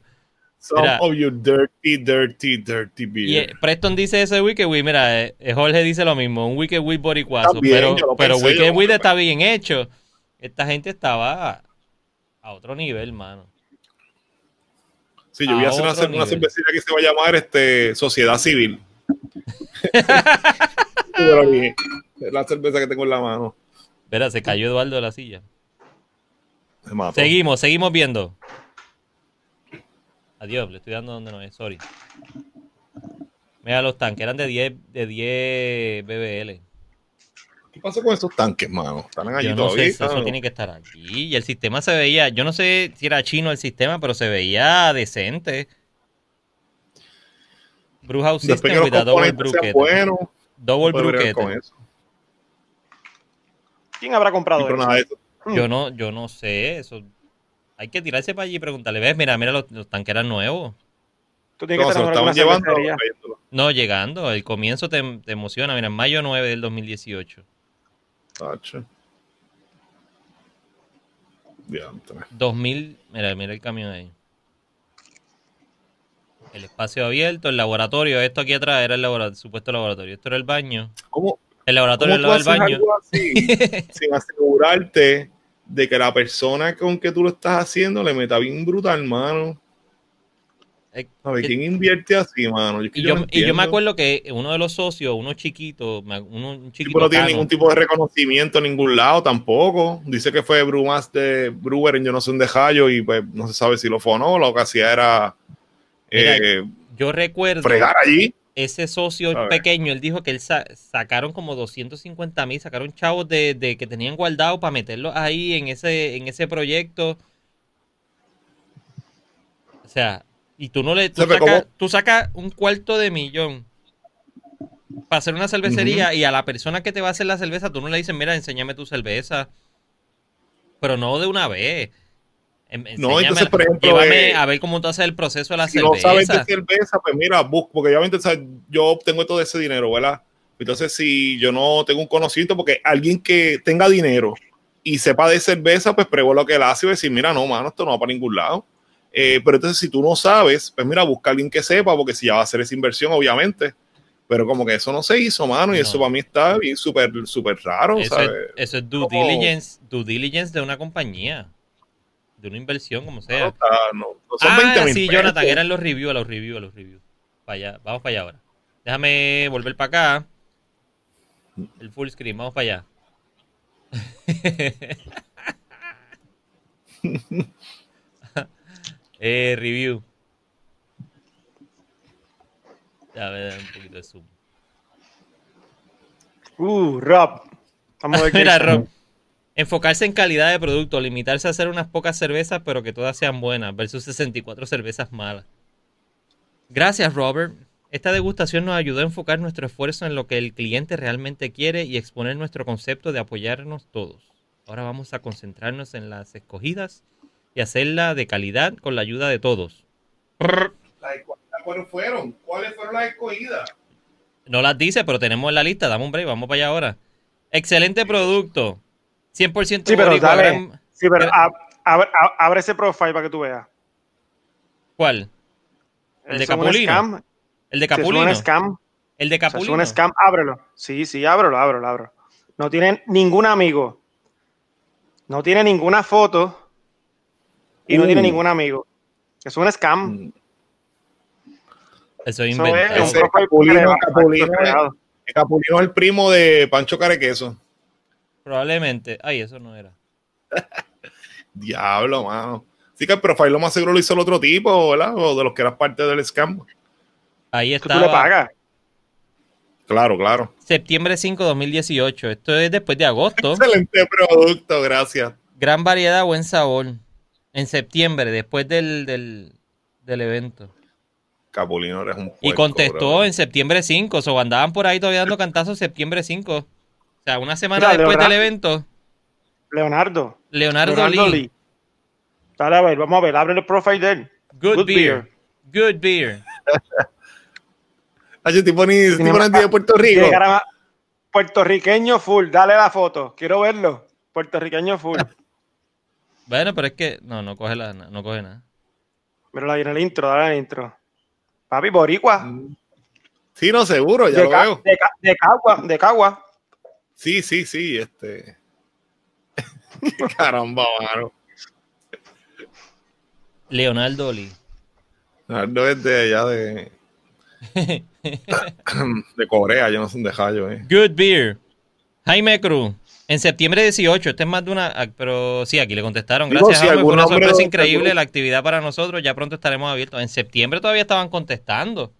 Some Mira. of you dirty, dirty, dirty beer. eh, Preston dice eso de Wicked Weed. Mira, eh, eh, Jorge dice lo mismo. Un Wicked Weed boricuazo. También, pero pero Wicked pero- está bien hecho. Esta gente estaba a, a otro nivel, mano. Sí, yo voy a a hacer una, otro cer- una nivel. cervecería que se va a llamar este, Sociedad Civil. [LAUGHS] Bien, es la cerveza que tengo en la mano. Espera, se cayó Eduardo de la silla. Se. Seguimos, seguimos viendo. Adiós, le estoy dando donde no es, sorry. Mira los tanques, eran de 10, de 10 BBL. ¿Qué pasó con esos tanques, mano? ¿Están allí Yo no sé, todavía? eso, eso ¿no? tiene que estar aquí. Y el sistema se veía, yo no sé si era chino el sistema, pero se veía decente. Brewhouse System a double kettle. buenos, Double eso. ¿Quién habrá comprado pero eso? nada de eso. Yo no, yo no sé eso. Hay que tirarse para allí y preguntarle. ¿Ves? Mira, mira, los, los tanques eran nuevos. Tú tienes No, que estaban llevando. No, llegando. El comienzo te, te emociona. Mira, en mayo 9 del 2018. Tacho. Diantre. 2000, mira, mira el camión ahí. El espacio abierto, el laboratorio. Esto aquí atrás era el laboratorio, supuesto laboratorio. Esto era el baño. ¿Cómo, El laboratorio cómo al tú lado del haces baño. algo así [LAUGHS] sin asegurarte de que la persona con que tú lo estás haciendo le meta bien brutal, mano? Eh, A ver, ¿quién invierte así, mano? Es que Y yo, no y yo me acuerdo que uno de los socios, uno chiquito, uno, un chiquito no tiene ningún tipo de reconocimiento en ningún lado tampoco. Dice que fue Brumas de Brewer en yo no sé un dejallo y pues no se sabe si lo fue o no. Lo que hacía era Mira, eh, yo recuerdo fregar allí. Ese socio pequeño, él dijo que él sa- sacaron como 250 mil, sacaron chavos de, de que tenían guardado para meterlos ahí en ese, en ese proyecto. O sea, y tú no le, sacas, tú sacas un cuarto de millón para hacer una cervecería y a la persona que te va a hacer la cerveza, tú no le dices, mira, enséñame tu cerveza. Pero no de una vez. Em- No, entonces, por ejemplo, llévame eh, a ver cómo tú haces el proceso de la si no sabes cerveza. de cerveza, pues mira, busca, porque obviamente yo obtengo todo ese dinero, ¿verdad? Entonces, si yo no tengo un conocimiento, porque alguien que tenga dinero y sepa de cerveza, pues pruebo lo que él hace y va a decir, mira, no, mano, esto no va para ningún lado. Eh, pero entonces, si tú no sabes, pues mira, busca a alguien que sepa, porque si ya va a hacer esa inversión, obviamente. Pero como que eso no se hizo, mano, y No. eso para mí está bien súper, súper raro, Eso es, ¿sabes? eso es due Como- diligence, due diligence de una compañía, de una inversión, como No, sea. está- no, no son ah, 20 mil sí, pesos. Jonathan, eran los reviews, los reviews, los reviews. Para allá, vamos para allá ahora. Déjame volver para acá. El full screen, vamos para allá. [LAUGHS] eh, review. Ya, me da un poquito de zoom. Uh, Rob. Estamos de [LAUGHS] Mira, Jason. Rob. Enfocarse en calidad de producto, limitarse a hacer unas pocas cervezas, pero que todas sean buenas, versus 64 cervezas malas. Gracias, Robert. Esta degustación nos ayudó a enfocar nuestro esfuerzo en lo que el cliente realmente quiere y exponer nuestro concepto de apoyarnos todos. Ahora vamos a concentrarnos en las escogidas y hacerla de calidad con la ayuda de todos. ¿Cuáles fueron? ¿Cuáles fueron las escogidas? No las dice, pero tenemos en la lista. Dame un break, vamos para allá ahora. Excelente producto. 100% Sí, pero boricua, dale. Sí, pero ab- abre, ab- abre ese profile para que tú veas. ¿Cuál? ¿El de es Capulino? scam. El de Eso es Capulino. un scam. El de O sea, es Capulino. un scam. Ábrelo. Sí, sí, ábrelo, ábrelo, ábrelo. No tiene ningún amigo. No tiene ninguna foto. Y no Uh. tiene ningún amigo. Es un scam. Mm, Eso es Eso es inventado. profile Capulino, Capulino es-. Capulino es el primo de Pancho Carequeso. Probablemente. Ay, eso no era. [LAUGHS] Diablo, mano. Sí que el profile lo más seguro lo hizo el otro tipo, ¿verdad? O de los que eran parte del scam. Ahí está. tú le pagas. Claro, claro. Septiembre 5, 2018. Esto es después de agosto. [LAUGHS] Excelente producto, gracias. Gran variedad, buen sabor. En septiembre, después del, del, del evento. Capulino eres un Y puerco, contestó bro. en septiembre 5. O andaban por ahí todavía dando cantazos septiembre 5. O sea, una semana Mira, después del Leonardo. evento, Leonardo. Leonardo, Lee. Dale a ver, vamos a ver. Abre el profile de él. Good, Good beer. Good beer. [LAUGHS] Ay, tipo ni, tipo ni de Puerto Rico. Puertorriqueño full. Dale la foto. Quiero verlo. Puertorriqueño full. [LAUGHS] Bueno, pero es que no, no coge, la, no coge nada. Míralo ahí en el intro. Dale el intro. Papi, boricua. Sí, no, seguro, ya de, lo Ca- veo. de Cagua. De Cagua. Sí, sí, sí, este. [LAUGHS] Caramba, mano. Leonardo Lee. Nardo es de allá de, [LAUGHS] de Corea, yo no sé dónde hallo, eh. Good beer. Jaime Cruz. En septiembre 18, este es más de una. ah, Pero sí, aquí le contestaron. Digo, Gracias, si Jaime. Fue una sorpresa de- increíble la actividad para nosotros. Ya pronto estaremos abiertos. En septiembre todavía estaban contestando.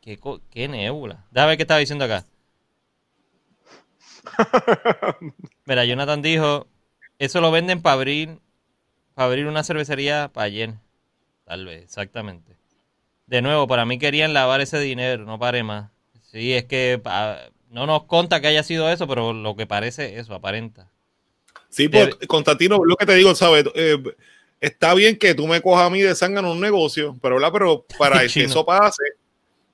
Qué, qué nebula. Déjame ver qué estaba diciendo acá. [LAUGHS] Mira, Jonathan dijo: Eso lo venden para abrir, para abrir una cervecería para ayer. Tal vez, exactamente. De nuevo, para mí querían lavar ese dinero, no pare más. Sí, es que ah, no nos conta que haya sido eso, pero lo que parece eso, aparenta. Sí, pues, Constantino, lo que te digo, ¿sabes? Eh, está bien que tú me cojas a mí de sangre en un negocio, pero, ¿verdad? pero para [LAUGHS] que Chino. eso pase,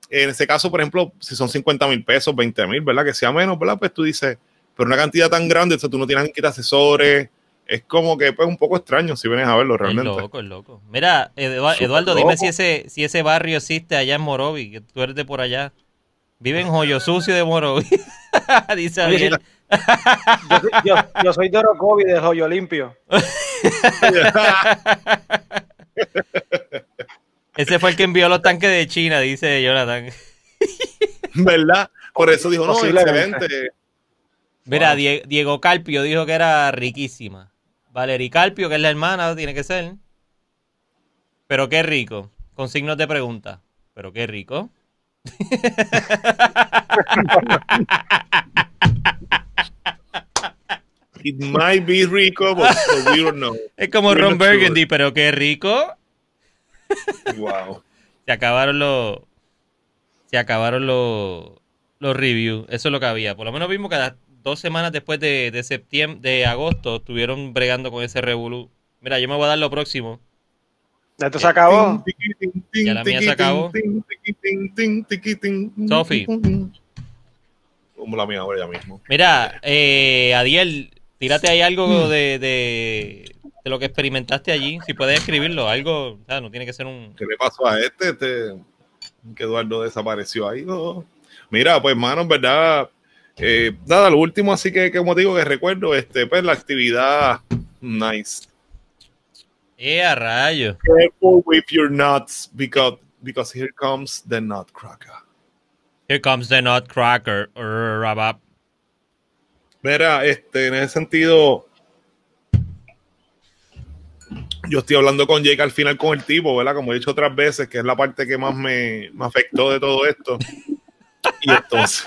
en ese caso, por ejemplo, si son 50 mil pesos, 20 mil, ¿verdad? Que sea menos, ¿verdad? Pues tú dices, pero una cantidad tan grande, o sea, tú no tienes que ir a asesores, es como que pues un poco extraño si vienes a verlo Es realmente. loco, es loco. Mira, Edu- Eduardo, dime si ese, si ese barrio existe allá en Morovi, que tú eres de por allá. Vive en Joyo Sucio de Morovi. [LAUGHS] Dice Ariel. Yo, soy- yo, yo soy de Orocovi, de Joyo Limpio. [LAUGHS] Ese fue el que envió los tanques de China, dice Jonathan. [LAUGHS] ¿Verdad? Por eso dijo, no, Posiblemente. excelente. Mira, Wow. Diego Carpio dijo que era riquísima. Valery Carpio, que es la hermana, tiene que ser. Pero qué rico. Con signos de pregunta. Pero qué rico. It might be rico, but, we don't know. [LAUGHS] Es como We're Ron sure. Burgundy, pero qué rico. Wow. Se acabaron los. Se acabaron los. Los reviews. Eso es lo que había. Por lo menos vimos que las dos semanas después de, de septiembre, de agosto, estuvieron bregando con ese revolú. Mira, yo me voy a dar lo próximo. Esto se acabó. Ya la mía se acabó. Sofi. Como la mía ahora ya mismo. Mira, eh, Adiel, tírate ahí algo de, de, de lo que experimentaste allí. Si puedes escribirlo, algo, sea, no tiene que ser un... ¿Qué le pasó a este? este que Eduardo desapareció ahí. no. Mira, pues, hermano, en verdad, eh, nada, lo último así que, como digo, que recuerdo, este, pues la actividad nice. ¡Eh, a rayo! Careful with your nuts because, because here comes the nutcracker. Here comes the nutcracker. Mira, este, en ese sentido, yo estoy hablando con Jake al final con el tipo, ¿verdad? Como he dicho otras veces, que es la parte que más me, me afectó de todo esto. Y entonces,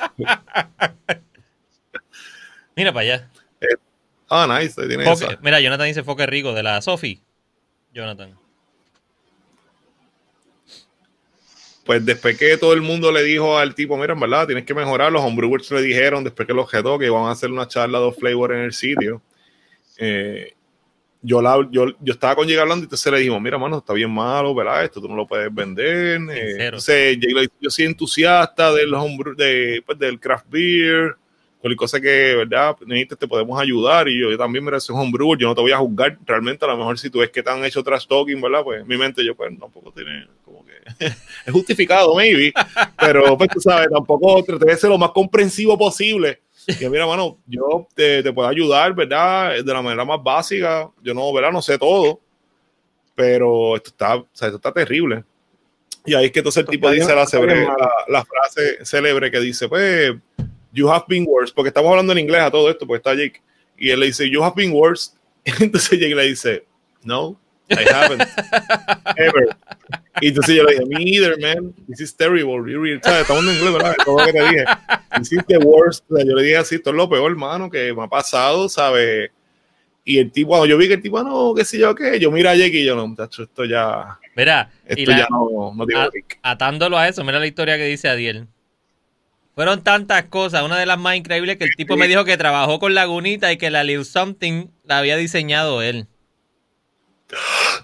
Mira para allá. ah, nice, esa. mira, Jonathan dice Foque Rico de la Sofi. Jonathan. Pues después que todo el mundo le dijo al tipo, mira, en verdad, tienes que mejorar, los homebrewers le dijeron, después que los jetó, que iban a hacer una charla de flavor en el sitio. Eh, yo, la, yo, yo estaba con Jake hablando y entonces le dijimos, mira, mano, está bien malo, ¿verdad? Esto tú no lo puedes vender. Eh, entonces, yo soy entusiasta del homebrew, de, pues, del craft beer, cualquier cosa que, ¿verdad? Necesites, te podemos ayudar. Y yo, yo también, mira, soy homebrewer, yo no te voy a juzgar. Realmente, a lo mejor si tú ves que te han hecho trash talking, ¿verdad? Pues en mi mente yo, pues tampoco tiene, como que, [LAUGHS] es justificado, maybe. Pero, pues tú sabes, tampoco te debe ser lo más comprensivo posible. Que mira, mano, yo te, te puedo ayudar, ¿verdad? De la manera más básica. Yo no, ¿verdad? No sé todo. Pero esto está, o sea, esto está terrible. Y ahí es que entonces el tipo dice bien- la, la, la frase célebre que dice, pues, you have been worse, porque estamos hablando en inglés a todo esto, porque está Jake. Y él le dice, you have been worse. [LAUGHS] Entonces Jake le dice, no, I haven't. Ever. Y entonces yo le dije, me either, man. This is terrible. You really-" ¿Sabes? Estamos en inglés, ¿verdad? Todo lo que te dije. This is the worst. O sea, yo le dije así, esto es lo peor, hermano, que me ha pasado, ¿sabes? Y el tipo, cuando yo vi que el tipo, "Ah, no, qué sé yo qué, yo mira a Jake y yo, no, muchacho, esto ya, Mira, y esto la- ya no, no tiene a- atándolo a eso, mira la historia que dice Adiel. Fueron tantas cosas, una de las más increíbles que el tipo me dijo que trabajó con Lagunita y que la Live Something la había diseñado él.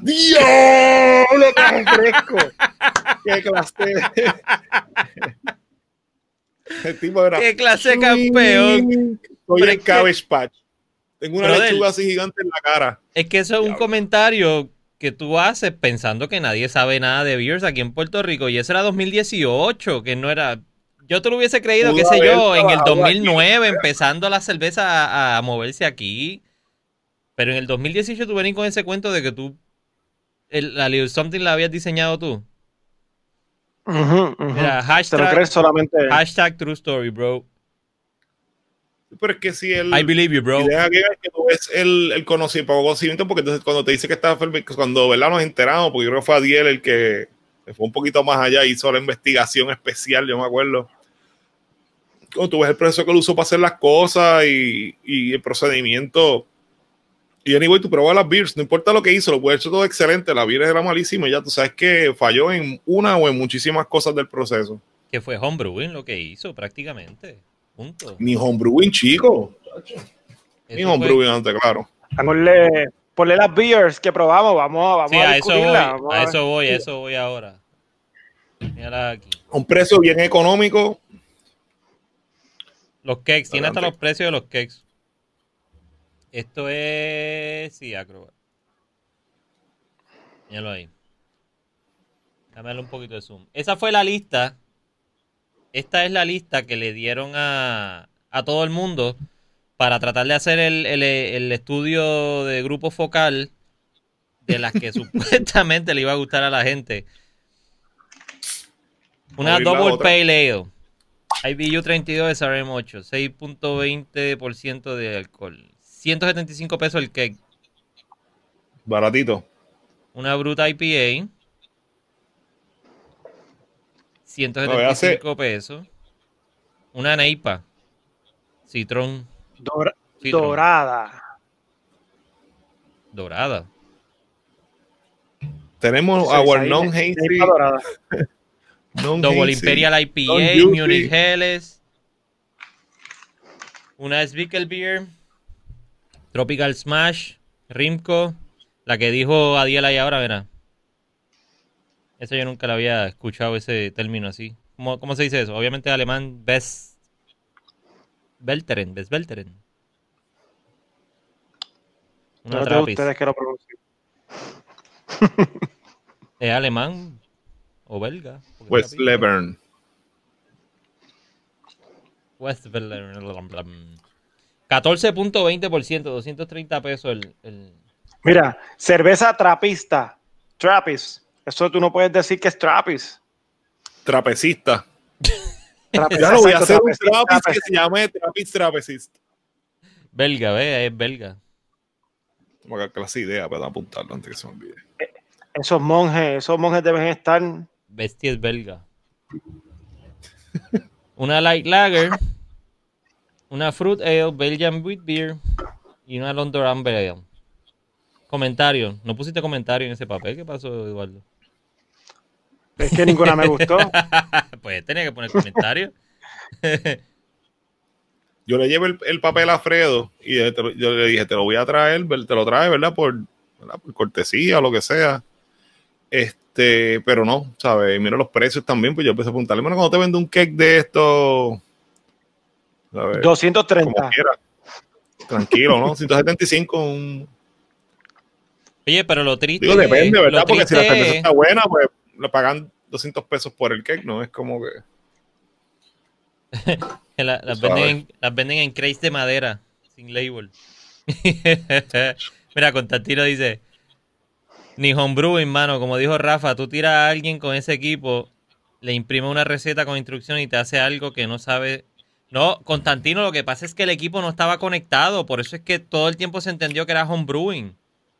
¡Diablo, qué fresco! ¡Qué clase! El tipo era. ¡Qué clase de campeón! Soy el Cabbage Patch. Tengo una Brother. lechuga así gigante en la cara. Es que eso es un comentario que tú haces pensando que nadie sabe nada de beers aquí en Puerto Rico. Y eso era 2018, que no era... Yo te lo hubiese creído, Pudo qué sé yo, en el trabajado 2009, empezando la cerveza a, a moverse aquí. Pero en el 2018 tú venís con ese cuento de que tú... el- la Little Something la habías diseñado tú. Mira, Te lo hashtag, crees solamente. hashtag true story, bro. Pero es que si el. I believe you, bro. Y deja que, tú ves el, el conocimiento, porque entonces cuando te dice que está enfermo, cuando ¿verdad? nos enteramos, porque yo creo que fue Adiel el que fue un poquito más allá, hizo la investigación especial, yo me acuerdo. Cuando tú ves el proceso que él usó para hacer las cosas y, y el procedimiento. Y anyway, tú pruebas las beers, no importa lo que hizo, lo puede hecho todo excelente, la beer era malísima y ya tú sabes que falló en una o en muchísimas cosas del proceso. Que fue homebrewing lo que hizo prácticamente. Punto. Ni homebrewing, chico. Ni homebrewing antes, claro. Ponle, ponle las beers que probamos. Vamos, a- vamos Sí, a a eso voy, discutirla. vamos a eso voy, a eso voy ahora. Mírala aquí. un precio bien económico. Los cakes, tiene hasta los precios de los cakes. Esto es. Sí, Acrobat. Míralo ahí. Déjame darle un poquito de zoom. Esa fue la lista. Esta es la lista que le dieron a, a todo el mundo para tratar de hacer el, el- el estudio de grupo focal de las que [LAUGHS] supuestamente le iba a gustar a la gente. Una Double. Pale Ale. IBU 32 SRM 8, 6.20% de alcohol. 175 pesos el cake. Baratito. Una Bruta IPA. No, ya sé. 175 pesos. Una Neipa. Citrón. Dora- Citrón. dorada. Dorada. Tenemos Sí, our non-hazy. [LAUGHS] Double Imperial IPA. Munich Helles. Una Beer. Tropical Smash. Rimco. La que dijo Adiel ahí ahora, verá. Eso yo nunca la había escuchado ese término así. ¿Cómo, cómo se dice eso? Obviamente alemán Best Belteren, Best Belteren. Una No ustedes que lo pronuncien. [LAUGHS] ¿Es alemán o belga? West Levern. West Belteren. 14.20%, 230 pesos el, el- Mira, cerveza trapista. Trappist. Eso tú no puedes decir que es Trappist. Trapecista. [LAUGHS] Ya lo voy a hacer un trapez que se llame Trapist Trapecist. belga, ¿ves? Es belga. Como que clase de idea para apuntarlo antes que se me olvide. Esos monjes, esos monjes deben estar. Bestia es belga. Una Light Lager. [LAUGHS] Una Fruit Ale, Belgian Wheat Beer. Y una London Amber Ale. Comentario. ¿No pusiste comentario en ese papel? ¿Qué pasó, Eduardo? Es que ninguna me gustó. [LAUGHS] pues tenía que poner comentario. [LAUGHS] yo le llevo el, el papel a Fredo y yo, te lo- yo le dije, te lo voy a traer, te lo trae, ¿verdad? Por, ¿verdad? Por cortesía o lo que sea. Este, pero no, ¿sabes? Mira los precios también, pues yo empecé a preguntarle, bueno, cuando te vende un cake de esto, ¿sabes? Como 230. quiera. Tranquilo, ¿no? 175, un... Oye, pero lo triste. Digo, depende, ¿verdad? lo Porque si la cerveza es- está buena, pues le pagan 200 pesos por el cake, ¿no? Es como que... que [LAUGHS] la- las, venden en, las venden en crates de madera, sin label. [LAUGHS] Mira, Constantino dice: Ni homebrewing, mano. Como dijo Rafa, tú tiras a alguien con ese equipo, le imprime una receta con instrucciones y te hace algo que no sabe. No, Constantino, lo que pasa es que el equipo no estaba conectado. Por eso es que todo el tiempo se entendió que era homebrewing.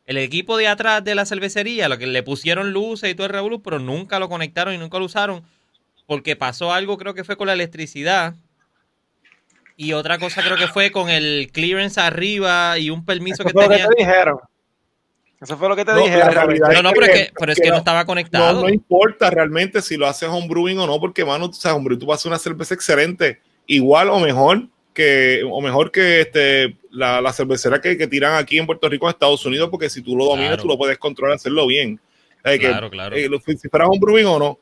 El equipo de atrás de la cervecería, lo que le pusieron luces y todo el revolú, pero nunca lo conectaron y nunca lo usaron. Porque pasó algo, creo que fue con la electricidad. Y otra cosa creo que fue con el clearance arriba y un permiso Eso que fue lo que tenía. te dijeron. Eso fue lo que te No, dijeron. la realidad No, no, pero es que, pero es que no estaba conectado. no importa realmente si lo haces homebrewing o no, porque, mano, tú sabes, hombre, tú vas a hacer una cerveza excelente, igual o mejor que, o mejor que este, la, la cervecera que, que tiran aquí en Puerto Rico, en Estados Unidos, porque si tú lo dominas, Claro. tú lo puedes controlar, hacerlo bien. Eh, que, Claro, claro. eh, lo- si fuera homebrewing o no,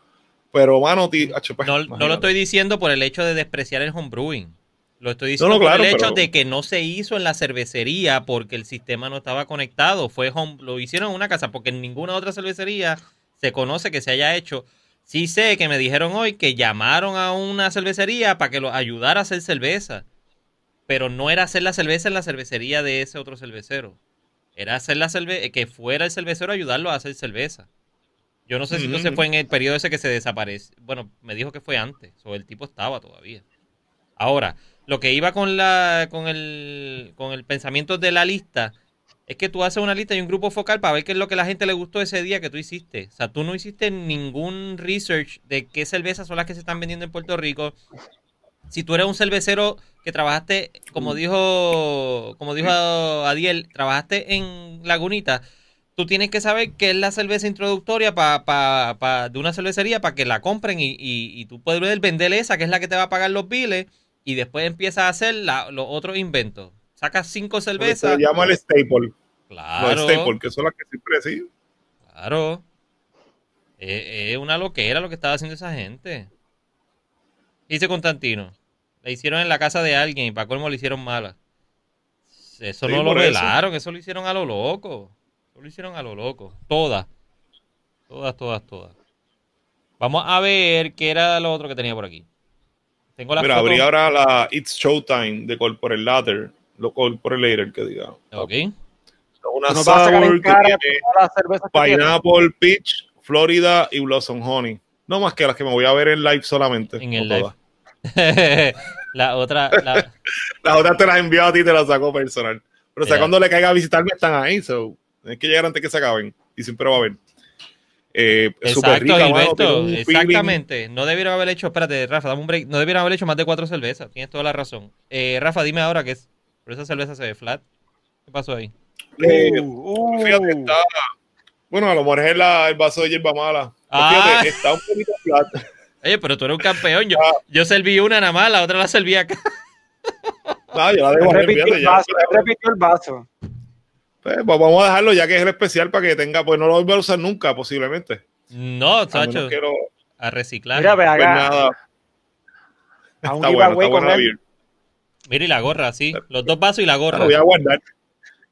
pero, mano, ti- acho, pues, No, no lo estoy diciendo por el hecho de despreciar el homebrewing. Lo estoy diciendo No, no, claro, por el hecho pero- de que no se hizo en la cervecería porque el sistema no estaba conectado. Fue home- lo hicieron en una casa porque en ninguna otra cervecería se conoce que se haya hecho. Sí sé que me dijeron hoy que llamaron a una cervecería para que los ayudara a hacer cerveza. Pero no era hacer la cerveza en la cervecería de ese otro cervecero. Era hacer la cerveza, que fuera el cervecero a ayudarlo a hacer cerveza. Yo no sé si Ujú. entonces fue en el periodo ese que se desapareció. Bueno, me dijo que fue antes. O el tipo estaba todavía. Ahora, lo que iba con la con el con el pensamiento de la lista es que tú haces una lista y un grupo focal para ver qué es lo que la gente le gustó ese día que tú hiciste. O sea, tú no hiciste ningún research de qué cervezas son las que se están vendiendo en Puerto Rico. Si tú eres un cervecero que trabajaste, como dijo, como dijo Adiel, trabajaste en Lagunita, tú tienes que saber qué es la cerveza introductoria pa, pa- pa- de una cervecería para que la compren y, y- y tú puedes vender esa, que es la que te va a pagar los biles, y después empiezas a hacer la- los otros inventos. Sacas cinco Se cervezas. llama el staple. Claro. Los staple, que son las que siempre sí. Claro. Es, es una loquera lo que estaba haciendo esa gente. Dice Constantino. La hicieron en la casa de alguien y para colmo le hicieron mala. Eso Sí, no lo eso. velaron, eso lo hicieron a lo loco. Eso lo hicieron a lo loco. Todas. Todas, todas, todas. Vamos a ver qué era lo otro que tenía por aquí. Tengo la Mira, foto. abrí ahora la It's Showtime de Corporate Later. Lo Corporate Later, que diga. Ok. Una en sour que tiene cervezas que tiene. Pineapple, Peach, Florida y Blossom Honey. No más que las que me voy a ver en live solamente. En el no live. todas. [LAUGHS] la otra, la, [LAUGHS] Las otras te las envío a ti y te las saco personal. Pero o sea, Mira. cuando le caiga a visitarme están ahí. So, tienes que llegar antes que se acaben. Y siempre va a haber. Eh, Exacto, rica, mano, Gilberto, feeling- exactamente. No debieron haber hecho, espérate, Rafa, dame un break. No debieron haber hecho más de cuatro cervezas. Tienes toda la razón. Eh, Rafa, dime ahora qué es. Pero esa cerveza se ve flat. ¿Qué pasó ahí? Eh, Uh, uh. Fíjate, está. Bueno, a lo mejor es la- el vaso de hierba mala. Pero Ah. Fíjate, está un poquito flat. [LAUGHS] Oye, pero tú eres un campeón. Yo, Ah. yo serví una nada más, la otra la serví acá. No, [LAUGHS] yo la dejo Repitió el vaso, repitió el vaso. Pues, pues, vamos a dejarlo ya que es el especial para que tenga, pues no lo voy a usar nunca, posiblemente. No, A Sacho, que lo- a reciclar. Mira, ve pues acá. nada. A un Está bueno, giveaway está bueno con él. Mira, y la gorra, sí. Los dos vasos y la Lo gorra. voy a guardar.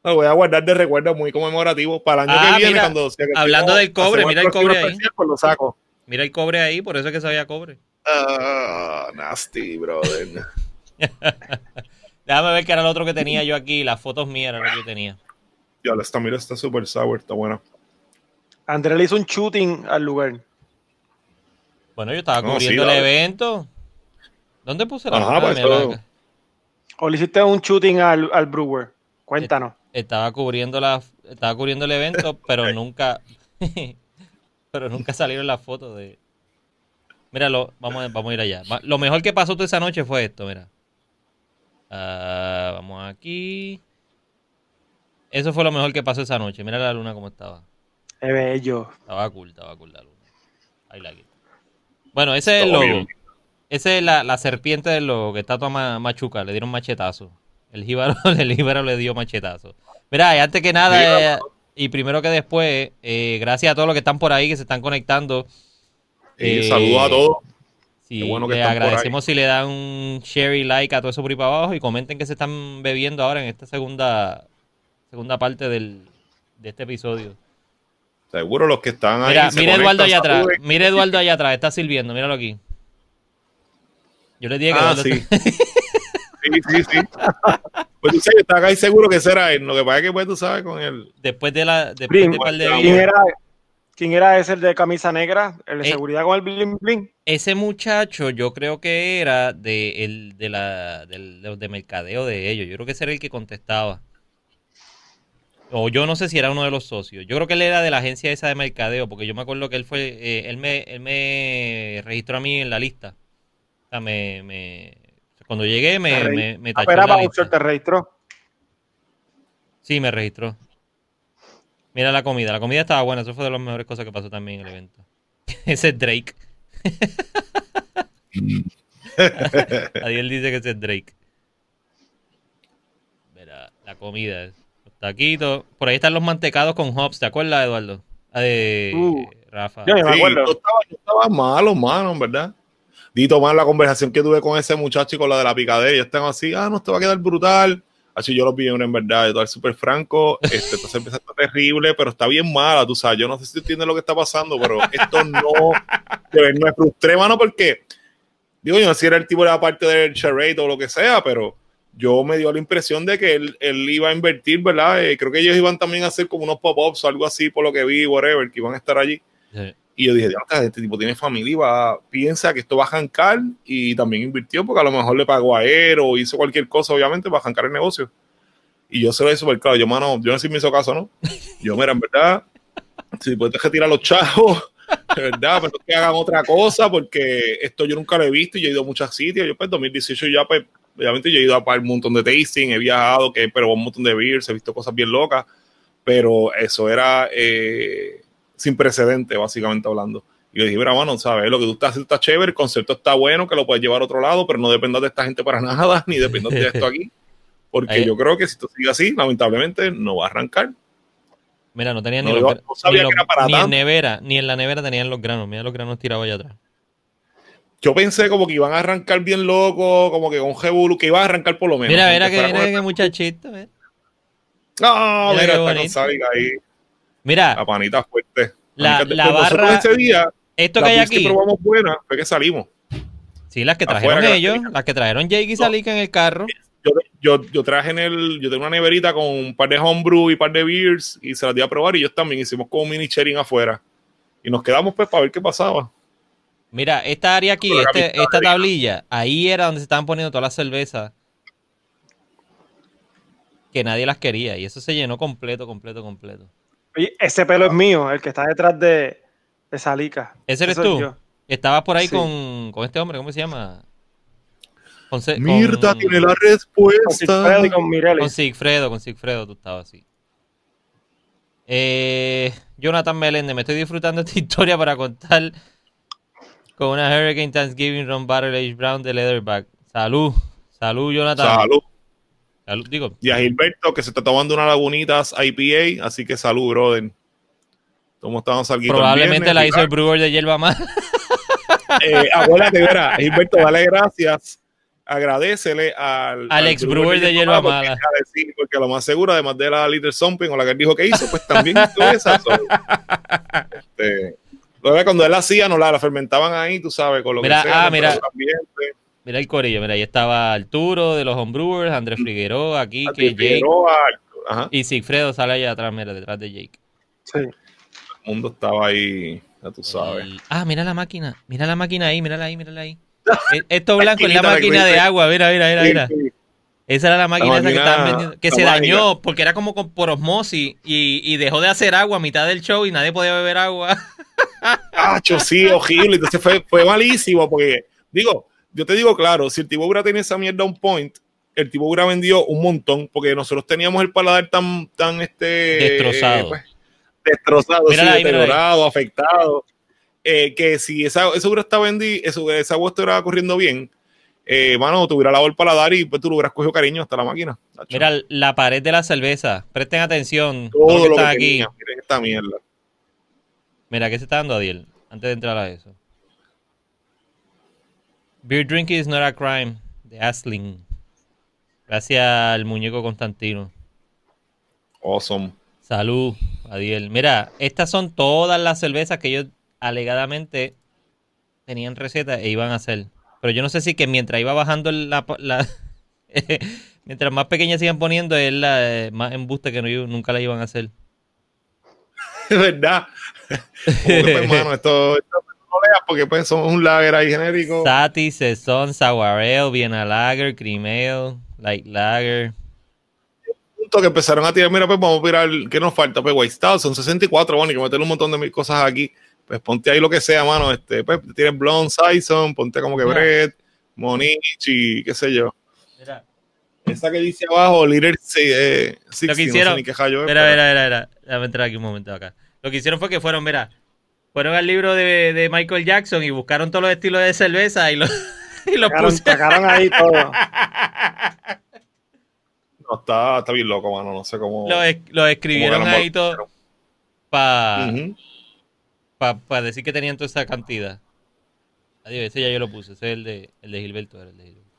Lo voy a guardar de recuerdo muy conmemorativo para el año Ah, que viene. mira, cuando sea que hablando del cobre, mira el cobre ahí. especial, Pues lo saco. Mira el cobre ahí, por eso es que sabía cobre. Ah, nasty, brother. [LAUGHS] Déjame ver qué era lo otro que tenía yo aquí. Las fotos mías eran lo que yo tenía. ya, esta mira está súper sour, está buena. André le hizo un shooting al lugar. Bueno, yo estaba No, cubriendo sí, el evento. ¿Dónde puse la Ajá, Ah, pues, mira, eso- acá. O le hiciste un shooting al, al brewer. Cuéntanos. Estaba cubriendo la, estaba cubriendo el evento, [LAUGHS] pero nunca, [LAUGHS] pero nunca salieron las fotos de. Míralo, vamos, a- vamos a ir allá. Lo mejor que pasó toda esa noche fue esto, mira. Ah, vamos aquí. Eso fue lo mejor que pasó esa noche. Mira la luna cómo estaba. Es bello. Estaba cool, estaba cool la luna. I like it. Bueno, ese es el logo. bien. Esa es la, la serpiente de lo que está toda machuca, le dieron machetazo. El jíbaro, [LAUGHS] el jíbaro le dio machetazo. Mira, y antes que nada, eh, y primero que después, eh, gracias a todos los que están por ahí, que se están conectando. Eh, saludos a todos. Sí, le agradecemos si le dan un share y like a todo eso por ahí para abajo y comenten que se están bebiendo ahora en esta segunda segunda parte del, de este episodio. Seguro los que están ahí. Mira, mira Eduardo allá atrás. Mira Eduardo allá atrás, está sirviendo, míralo aquí. Yo le dije que ah, sí. sí, sí, sí. Pues tú sabes, está ahí seguro que será él. Lo que pasa es que pues tú sabes con él. Después de la. Después de par de ¿Quién era, ¿Quién era ese el de camisa negra? El de eh, seguridad con el bling bling. Ese muchacho, yo creo que era de, el, de la, del, de mercadeo de ellos. Yo creo que ese era el que contestaba. O yo no sé si era uno de los socios. Yo creo que él era de la agencia esa de mercadeo, porque yo me acuerdo que él fue, eh, él, me, él me registró a mí en la lista. Sea, me, me cuando llegué me, me, me tachó la lista. te registró? Sí, me registró. Mira la comida, la comida estaba buena, eso fue de las mejores cosas que pasó también en el evento. [LAUGHS] ese es Drake. [LAUGHS] Adiel dice que ese es Drake. Mira, la comida. Taquitos. Por ahí están los mantecados con hops, ¿te acuerdas, Eduardo? Ah, de uh, Rafa. Yo me acuerdo. Yo estaba, yo estaba malo, mano, en verdad. Dito más la conversación que tuve con ese muchacho y con la de la picadera. Ellos están así, ah, no, te va a quedar brutal. Así yo los vi en verdad, de todo súper franco. Este, entonces empieza a estar terrible, pero está bien mala, tú sabes. Yo no sé si entiendes lo que está pasando, pero esto no, no es frustré, mano, porque digo, yo no sé si era el tipo de la parte del charade o lo que sea, pero yo me dio la impresión de que él, él iba a invertir, ¿verdad? Eh, creo que ellos iban también a hacer como unos pop-ups o algo así, por lo que vi, whatever, que iban a estar allí. Y yo dije, este tipo tiene familia piensa que esto va a jancar y también invirtió porque a lo mejor le pagó a él o hizo cualquier cosa, obviamente, para jancar el negocio. Y yo se lo hice súper claro. Yo, mano, yo no sé si me hizo caso, ¿no? Yo, mira, en verdad, si puedes retirar los chavos, de verdad, pero que hagan otra cosa porque esto yo nunca lo he visto y yo he ido a muchos sitios. Yo, pues, 2018 ya, pues, obviamente yo he ido a un montón de tasting, he viajado, que, pero un montón de beers, he visto cosas bien locas, pero eso era eh, sin precedente, básicamente hablando. Y le dije, mira, mano, ¿sabes? Lo que tú estás haciendo está chévere, el concepto está bueno, que lo puedes llevar a otro lado, pero no dependas de esta gente para [LAUGHS] nada, ni dependas de esto aquí. Porque yo creo que si esto sigue así, lamentablemente no va a arrancar. Mira, no tenía ni, los, ni, en nevera, ni en la nevera tenían los granos. Mira los granos tirados allá atrás yo pensé como que iban a arrancar bien loco, como que con Jebulu, que iban a arrancar por lo menos. Mira, mira que que muchachito. ¿eh? No, mira, está con Sádica ahí. Mira. La panita fuerte. La, la barra. Ese día, esto que hay aquí. que probamos buena fue que salimos. Sí, las que trajeron ellos, las que trajeron Jake y Salika en el carro. Yo, yo, yo, traje en el, yo tengo una neverita con un par de homebrew y un par de beers y se las di a probar y ellos también hicimos como un mini sharing afuera. Y nos quedamos pues para ver qué pasaba. Mira, esta área aquí, este, esta tablilla, ahí era donde se estaban poniendo todas las cervezas que nadie las quería. Y eso se llenó completo, completo, completo. Ese pelo es mío, el que está detrás de, de Salica. ¿Ese eres tú? Estabas por ahí con, este hombre, ¿cómo se llama? Con, Mirta tiene la respuesta. Con Sigfredo y con Con Sigfredo, con Sigfredo tú estabas así. Eh, Jonathan Meléndez, me estoy disfrutando esta [LAUGHS] historia para contar con una Hurricane Thanksgiving Ron Barrel Age Brown de Leatherback. Salud, salud, Jonathan. Salud. Digo. Y a Gilberto, que se está tomando una lagunitas IPA, así que salud, brother. ¿Cómo estamos aquí? Probablemente la hizo el brewer de hierba más. Eh, abuélate, verá, Gilberto, dale gracias. Agradecele al, al ex brewer de hierba mala. Porque, porque lo más seguro, además de la Little Something o la que él dijo que hizo, pues también hizo esa. este, cuando él hacía, no la, fermentaban ahí, tú sabes, con lo mira, que sea. Ah, mira. Mira el corillo, mira, ahí estaba Arturo de los Homebrewers, Andrés Figueroa, aquí, que Jake. Y Sigfredo sale allá atrás, mira, detrás de Jake. Sí. El mundo estaba ahí, ya tú sabes. Ah, mira la máquina, mira la máquina ahí, mírala ahí, mírala ahí. [LAUGHS] E, esto blanco es la máquina de agua, mira, mira, mira, mira. Esa era la máquina, esa que estaban vendiendo. Que se dañó porque era como por osmosis y, y, dejó de hacer agua a mitad del show y nadie podía beber agua. ¡Acho, sí, horrible! Entonces fue, fue malísimo porque, digo, yo te digo claro, si el tipo hubiera tenido esa mierda un point, el tipo hubiera vendido un montón porque nosotros teníamos el paladar tan, tan este. Destrozado. Pues, destrozado, deteriorado, afectado. eh, que si esa, esa hubiera estado vendi, eso, esa agua estuviera corriendo bien, eh, mano, te hubiera lavado el paladar y pues tú lo hubieras cogido cariño hasta la máquina. tacho. Mira la pared de la cerveza. Presten atención. todo los que lo que aquí. tenía. Miren esta mierda. Mira, ¿qué se está dando, Adiel? Antes de entrar a eso. Beer drinking is not a crime. De Asling. Gracias al muñeco Constantino. Awesome. Salud, Adiel. Mira, estas son todas las cervezas que ellos alegadamente tenían receta e iban a hacer. Pero yo no sé si que mientras iba bajando la... la- [LAUGHS] mientras más pequeñas se iban poniendo, es la eh, más embuste que no, nunca la iban a hacer. [LAUGHS] Es verdad. [LAUGHS] Como que, pues, mano, esto, esto no leas porque pues somos un lager ahí genérico. Sati, Saison, Sour Ale, Vienna Lager, Ale, Light Lager. punto que empezaron a tirar, mira, pues vamos a tirar, ¿qué nos falta? Pues White Stout, son 64, bueno, y que meterle un montón de mil cosas aquí. Pues ponte ahí lo que sea, mano. Este, pues tienes Blonde Saison, ponte como que. Brett, Monichi, qué sé yo. Mira, Esa que dice abajo, Leader eh, 60, Lo que no hicieron- sé ni qué rayo es, mira, pero- mira, mira, mira. Déjame entrar aquí un momento acá. Lo que hicieron fue que fueron, mira, fueron al libro de, de Michael Jackson y buscaron todos los estilos de cerveza y los, [LAUGHS] y los Sacaron, pusieron. sacaron ahí todo. No, está, está bien loco, mano. No sé cómo. Los, es- los escribieron cómo lo ahí todo para Ujú. decir que tenían toda esa cantidad. Adiós, ese ya yo lo puse. Ese es el de, el de Gilberto. era el de Gilberto.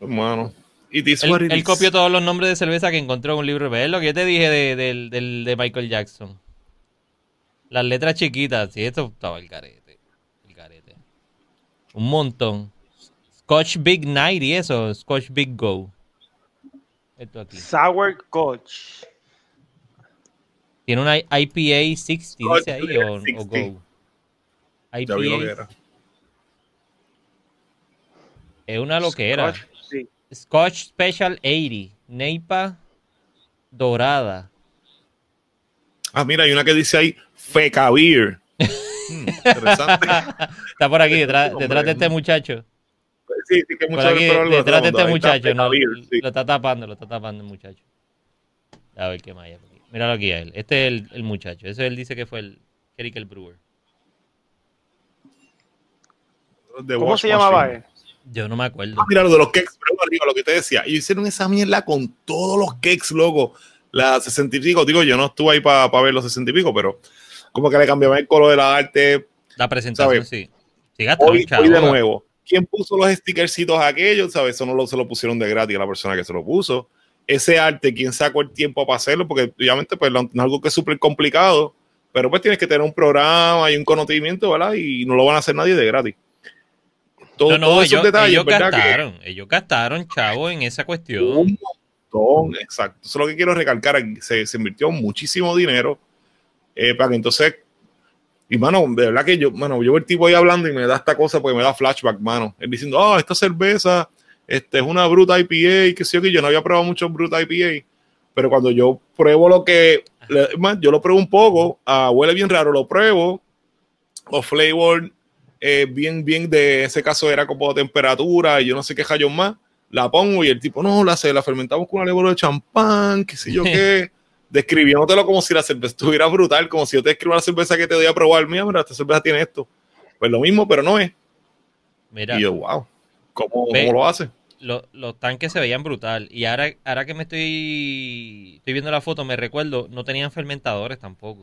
Hermano. Él, copió todos los nombres de cerveza que encontró en un libro. ¿Ves lo que yo te dije de, del- del- de Michael Jackson? Las letras chiquitas. Sí, esto estaba el carete. El carete. Un montón. Scotch Big Night y eso. Scotch Big Go. Esto aquí. Sour Coach. Tiene una IPA 60, Scotch dice ahí, o, o 60. Go. Ya vi lo que IPA era. es una loquera. Scotch, sí. Scotch Special 80. Neipa dorada. Ah, mira, hay una que dice ahí Feca Beer. Hmm, interesante. Está por aquí, detrás, Hombre, detrás de este muchacho. sí, sí, que Por mucho aquí, lo detrás de este está muchacho. No, Beer, sí. Lo está tapando, lo está tapando el muchacho. A ver qué más hay aquí. Míralo aquí a él. Este es el, el muchacho. Ese él dice que fue el Eric el Brewer. The ¿Cómo Wash se llamaba él? Yo no me acuerdo. Ah, mira lo de los cakes, pero arriba, lo que te decía. Ellos hicieron esa mierda con todos los cakes, loco. La 60 y pico, digo, yo no estuve ahí para ver los 60 y pico, pero como que le cambiaban el color de la arte. La presentación, sí. Gastaron, Hoy, hoy de nuevo. ¿Quién puso los stickercitos aquellos? ¿Sabes? Eso no lo, se lo pusieron de gratis a la persona que se lo puso. Ese arte, ¿quién sacó el tiempo para hacerlo? Porque obviamente pues, no es algo que es súper complicado, pero pues tienes que tener un programa y un conocimiento, ¿verdad? Y no lo van a hacer nadie de gratis. Todo, No, no, todos esos ellos, detalles, ellos ¿verdad? Que- gastaron. Ellos gastaron, chavo, en esa cuestión. un montón, exacto. Eso es lo que quiero recalcar. se invirtió muchísimo dinero eh, para que entonces. Y mano, de verdad que yo, mano, yo veo el tipo ahí hablando y me da esta cosa porque me da flashback, mano. Él diciendo, ah, esta cerveza este, es una Bruta IPA, que sé yo, que yo no había probado mucho Bruta IPA. Pero cuando yo pruebo lo que. más, yo lo pruebo un poco, ah, huele bien raro, lo pruebo. O flavor, eh, bien, bien de ese caso era como temperatura y yo no sé qué rayos más la pongo y el tipo, no, la, la fermentamos con una levadura de champán, qué sé yo [LAUGHS] qué, describiéndotelo como si la cerveza estuviera brutal, como si yo te escribo la cerveza que te doy a probar, mira, mira, esta cerveza tiene esto. Pues lo mismo, pero no es. Mira, Y yo, wow, ¿cómo, Ve. cómo lo hace? lo- los tanques se veían brutal. Y ahora, ahora que me estoy, estoy viendo la foto, me recuerdo, no tenían fermentadores tampoco.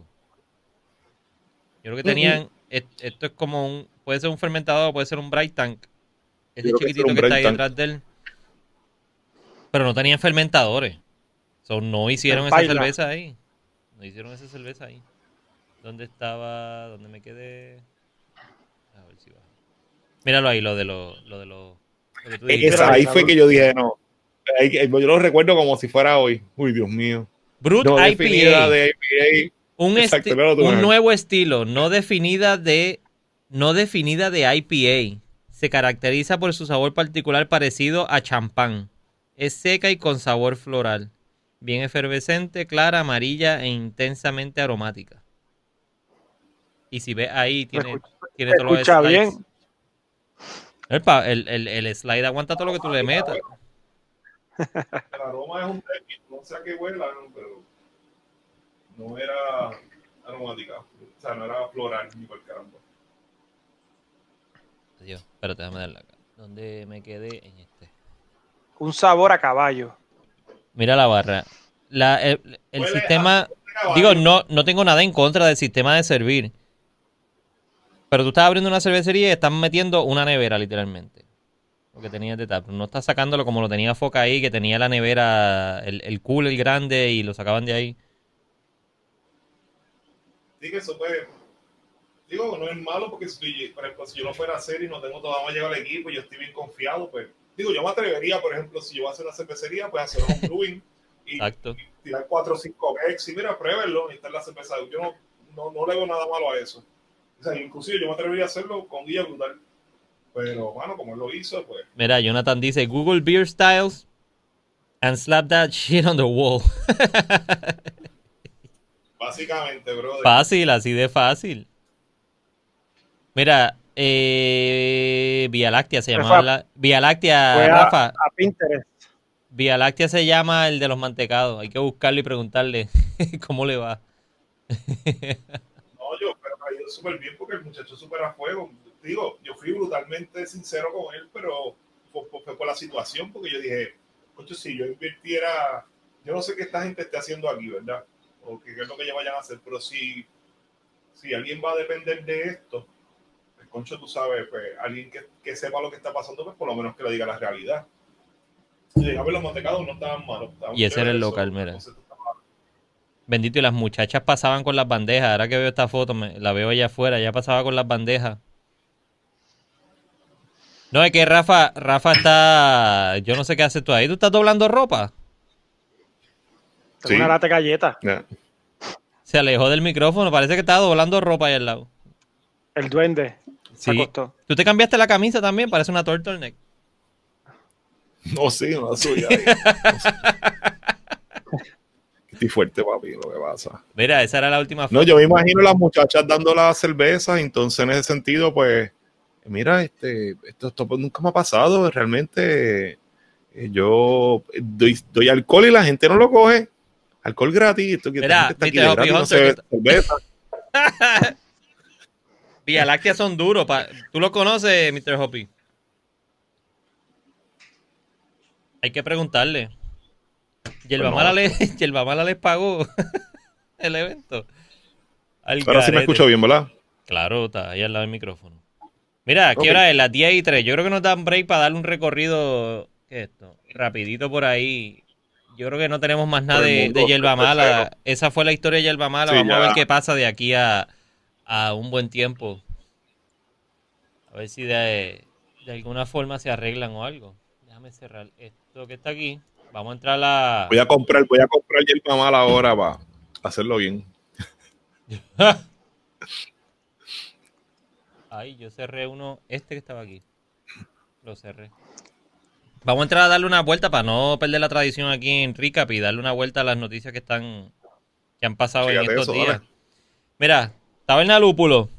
Yo creo que tenían, et- esto es como un, puede ser un fermentador, puede ser un bright tank. Ese que chiquitito que está ahí tank. detrás de él. Pero no tenían fermentadores. So, no hicieron esa cerveza ahí. No hicieron esa cerveza ahí. ¿Dónde estaba? ¿Dónde me quedé? A ver si va. Míralo ahí, lo de los... Lo de lo tú dijiste. Esa, ahí fue que yo dije, no. Ahí- yo lo recuerdo como si fuera hoy. Uy, Dios mío. Brut No IPA. definida de IPA. Un, Exacto, claro, un nuevo estilo, no definida de no definida de IPA. Se caracteriza por su sabor particular parecido a champán. Es seca y con sabor floral. Bien efervescente, clara, amarilla e intensamente aromática. Y si ves ahí, tiene, escucha- tiene todos los escucha slides. bien. El, pa- el, el- el slide aguanta todo lo que tú le metas. El aroma es un no sé a qué huela, pero no era. aromática. O sea, no era floral ni por caramba. Dios, espérate, déjame darle acá. ¿Dónde me quedé? En este. Un sabor a caballo. Mira la barra. La, el sistema. a-. Digo, no, no tengo nada en contra del sistema de servir. Pero tú estás abriendo una cervecería y estás metiendo una nevera, literalmente. Lo que tenías de tap. No estás sacándolo como lo tenía Foca ahí, que tenía la nevera, el, el cooler grande y lo sacaban de ahí. Sí, que eso puede. Digo, no es malo porque si, por ejemplo, si yo no fuera a hacer y no tengo todavía llegado al equipo y yo estoy bien confiado, pues. Digo, yo me atrevería, por ejemplo, si yo voy a hacer una cervecería, pues hacer un brewing [LAUGHS] y tirar 4 o 5 X y mira, pruébenlo y estar la cerveza. Yo no, no, no le veo nada malo a eso. O sea, inclusive yo me atrevería a hacerlo con guía brutal. Pero, bueno, como él lo hizo, pues. Mira, Jonathan dice Google Beer Styles and slap that shit on the wall. [LAUGHS] Básicamente, brother. Fácil, así de fácil. Mira, eh, Vía Láctea se llamaba la, Vía Láctea, Fue a, Rafa. a Pinterest. Vía Láctea se llama el de los mantecados. Hay que buscarlo y preguntarle [LAUGHS] cómo le va. No, yo, pero me ha ido súper bien porque el muchacho es súper a fuego. Digo, yo fui brutalmente sincero con él, pero fue, por la situación, porque yo dije, coño, si yo invirtiera, yo no sé qué esta gente esté haciendo aquí, ¿verdad? O qué, es lo que ellos vayan a hacer, pero si, si alguien va a depender de esto, concho, tú sabes, pues alguien que, que sepa lo que está pasando, pues por lo menos que le diga la realidad. Y a ver, los mantecados no estaban malos. estaban Y ese era el local, mira. Bendito, y las muchachas pasaban con las bandejas. Ahora que veo esta foto, me- la veo allá afuera, ya pasaba con las bandejas. No, es que Rafa, Rafa está. Yo no sé qué haces tú ahí. ¿Tú estás doblando ropa? Tengo Sí. una lata de galleta. Se alejó del micrófono, parece que estaba doblando ropa ahí al lado. El duende Sí. acostó. ¿Tú te cambiaste la camisa también? Parece una turtleneck. No, sí, no la suya. [LAUGHS] Estoy fuerte, papi, lo que pasa. Mira, esa era la última No, yo me imagino las muchachas dando la cerveza, entonces en ese sentido, pues, mira, este, esto, esto nunca me ha pasado, realmente eh, yo doy, doy alcohol y la gente no lo coge. Alcohol gratis, esto que Mira, está aquí de gratis, no se ve cerveza. [LAUGHS] Vía Láctea son duros. pa- ¿Tú lo conoces, Mr. Hoppy? Hay que preguntarle. Yerba, Bueno, Mala, le, [LAUGHS] Yerba Mala les pagó [LAUGHS] el evento. Al Ahora sí me escucho bien, ¿verdad? Claro, está ahí al lado del micrófono. Mira, ¿qué Ok. hora es? Las 10 y 3. Yo creo que nos dan break para darle un recorrido. ¿Qué es esto? Rapidito por ahí. Yo creo que no tenemos más nada de, de Yerba. Mala. Esa fue la historia de Yerba Mala. Sí, Vamos a ver qué pasa de aquí a, a un buen tiempo. A ver si de, de alguna forma se arreglan o algo. Déjame cerrar esto que está aquí. Vamos a entrar a la... Voy a comprar, voy a comprar yerba mala ahora para hacerlo bien. [LAUGHS] Ay, yo cerré uno, este que estaba aquí. Lo cerré. Vamos a entrar a darle una vuelta para no perder la tradición aquí en Recap y darle una vuelta a las noticias que están que han pasado en estos eso, días. dale. Mira, Taberna Lúpulo.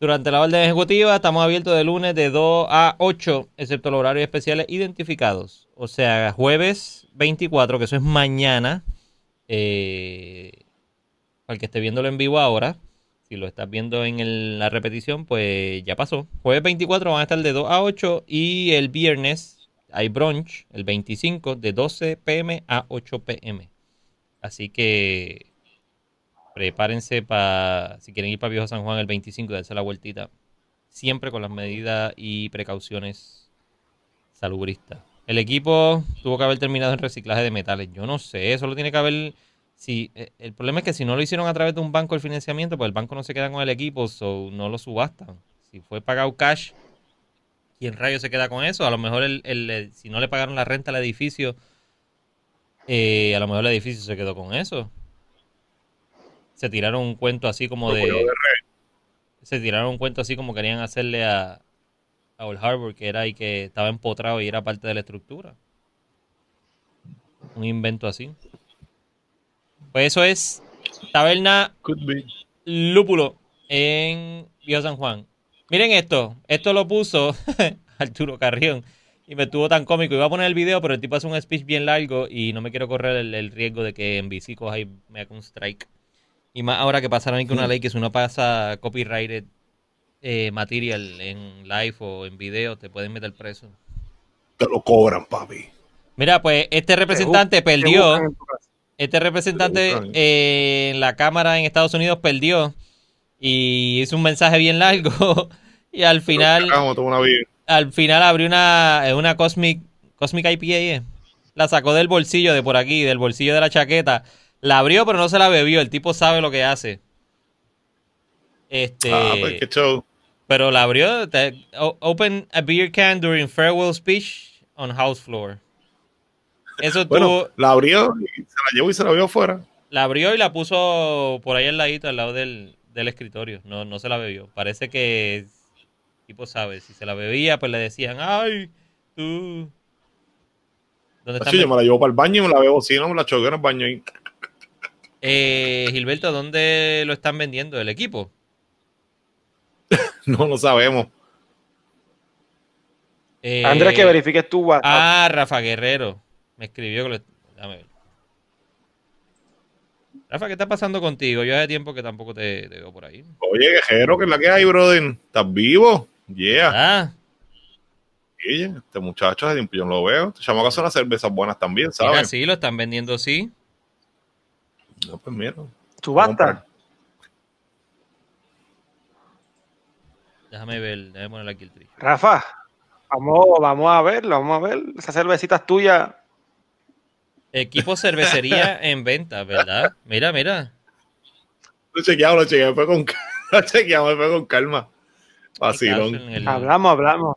Durante la orden ejecutiva estamos abiertos de lunes de 2 a 8, excepto los horarios especiales identificados. O sea, jueves 24, que eso es mañana. Eh, para el que esté viéndolo en vivo ahora, si lo estás viendo en el- la repetición, pues ya pasó. Jueves 24 van a estar de 2 a 8 y el viernes hay brunch, el 25, de 12 pm a 8 pm. Así que prepárense para, si quieren ir para Viejo San Juan el 25, darse la vueltita. Siempre con las medidas y precauciones salubristas. El equipo tuvo que haber terminado en reciclaje de metales. Yo no sé, eso lo tiene que haber... Si, eh, el problema es que si no lo hicieron a través de un banco el financiamiento, pues el banco no se queda con el equipo, so no lo subastan. Si fue pagado cash, ¿quién rayo se queda con eso? A lo mejor el, el- el- si no le pagaron la renta al edificio, eh, a lo mejor el edificio se quedó con eso. Se tiraron un cuento así como de... de Se tiraron un cuento así como querían hacerle a, a Old Harbor, que era y que estaba empotrado y era parte de la estructura. Un invento así. Pues eso es Taberna. Lúpulo en Viejo San Juan. Miren esto. Esto lo puso [LAUGHS] Arturo Carrión. Y me estuvo tan cómico. Iba a poner el video, pero el tipo hace un speech bien largo y no me quiero correr el, el riesgo de que en NBC coja y me haga un strike. Y más ahora que pasaron ahí con una ley que si uno pasa copyrighted eh, material en live o en video, te pueden meter preso. Te lo cobran, papi. Mira, pues este representante Te perdió. Este representante eh, en la Cámara en Estados Unidos perdió y hizo un mensaje bien largo [LAUGHS] y al final al final abrió una, eh, una Cosmic Cosmic IPA, ¿eh? la sacó del bolsillo de por aquí, del bolsillo de la chaqueta, la abrió pero no se la bebió, el tipo sabe lo que hace. Este, Ah, pues qué show. pero la abrió, te- open a beer can during farewell speech on house floor. Eso [LAUGHS] Bueno, tuvo, la abrió y se la llevó y se la vio afuera. La abrió y la puso por ahí al ladito, al lado del, del escritorio. No, no se la bebió. Parece que el tipo sabe. Si se la bebía, pues le decían, ay, tú. ¿Dónde está? Así, yo me la llevo para el baño y me la bebo. Si no, me la choqué en el baño y Eh, Gilberto, ¿dónde lo están vendiendo? ¿El equipo? [LAUGHS] no lo sabemos. Eh, Andrés, que verifiques tu WhatsApp. Ah, Rafa Guerrero. Me escribió que lo. Déjame ver. Rafa, ¿qué está pasando contigo? Yo hace tiempo que tampoco te, te veo por ahí. Oye, guerrero, ¿qué es la que hay, brother? ¿Estás vivo? Yeah. Ah, Oye, este muchacho hace tiempo yo no lo veo. Este chamaco hace unas cervezas buenas también, mira, ¿sabes? sí, lo están vendiendo, sí. No, pues mira. Subasta. Déjame ver, déjame ponerle aquí el trillo. Rafa, vamos, vamos a verlo, vamos a ver. Esas cervecitas tuyas. Equipo cervecería [LAUGHS] en venta, ¿verdad? Mira, mira. Lo chequeamos, lo chequeamos, fue con, [LAUGHS] lo chequeamos, fue con calma. Vacilón. El- Hablamos, hablamos.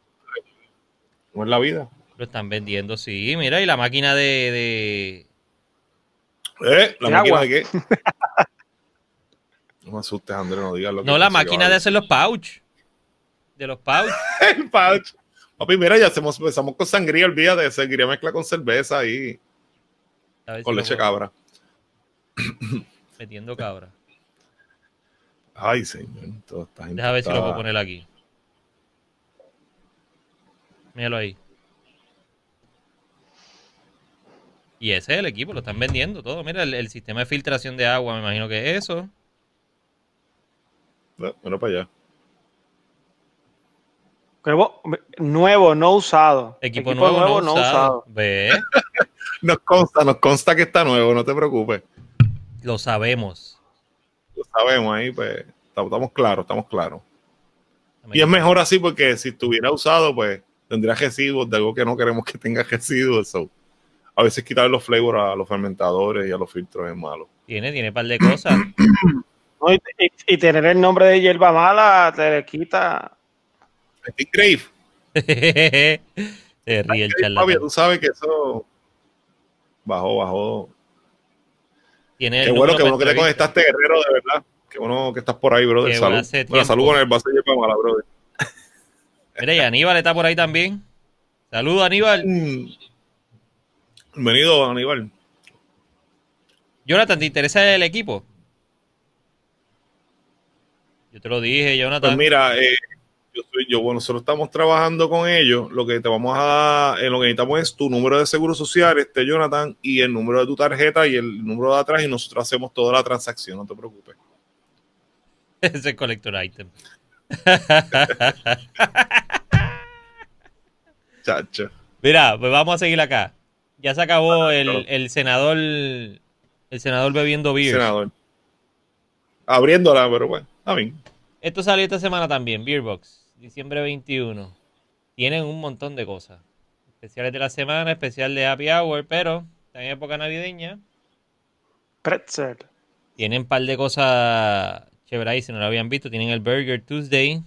¿Cómo es la vida? lo están vendiendo, sí. Mira, y la máquina de. ¿Eh? ¿La máquina agua. de qué? No me asustes, Andrés, no digas lo que No, la máquina de hacer los pouch. De los pouch. [LAUGHS] El pouch. Papi, mira, ya hacemos, empezamos con sangría, olvídate, sangría mezcla con cerveza y si con leche cabra. [COUGHS] Metiendo cabra. Ay, señor. Toda esta gente Deja ver si lo puedo poner aquí. Míralo ahí. Y ese es el equipo, lo están vendiendo todo. Mira, el, el sistema de filtración de agua, me imagino que es eso. Bueno, para allá. Nuevo, nuevo, no usado. Equipo, nuevo, no, usado. Ve, [LAUGHS] Nos consta, nos consta que está nuevo, no te preocupes. lo sabemos. Lo sabemos ahí, pues estamos, estamos claros, estamos claros. Y es mejor así porque si estuviera usado, pues tendría residuos de algo que no queremos que tenga residuos. so. A veces quitar los flavors a los fermentadores y a los filtros es malo. Tiene, tiene un par de cosas. [CLEARS THROAT] No, y, y- y tener el nombre de hierba mala te le quita. Steve Grave, [LAUGHS] Se ríe el charlatán. tú sabes que eso bajó, bajó. Tiene Qué bueno, qué bueno que te conectaste, guerrero, de verdad. Qué bueno que estás por ahí, brother. Que Salud. Bueno, salud con el vaso de hierba mala, brother. Mira, y Aníbal está por ahí también. Saludos, Aníbal. Mm. Bienvenido, Aníbal. Jonathan, ¿te interesa el equipo? Yo te lo dije, Jonathan. Pues mira, eh, yo soy yo, bueno, nosotros estamos trabajando con ellos. Lo que te vamos a eh, lo que necesitamos es tu número de seguro social, este Jonathan, y el número de tu tarjeta y el número de atrás, y nosotros hacemos toda la transacción, no te preocupes. [LAUGHS] Ese es collector item. [LAUGHS] Chacho. Mira, pues vamos a seguir acá. Ya se acabó el, claro. el senador el senador bebiendo beer. Senador. Abriéndola, pero bueno, está bien. Esto salió esta semana también, Beerbox, diciembre 21. Tienen un montón de cosas. Especiales de la semana, especial de Happy Hour, pero está en época navideña. Pretzel. Tienen un par de cosas chéveres ahí, si no lo habían visto. Tienen el Burger Tuesday,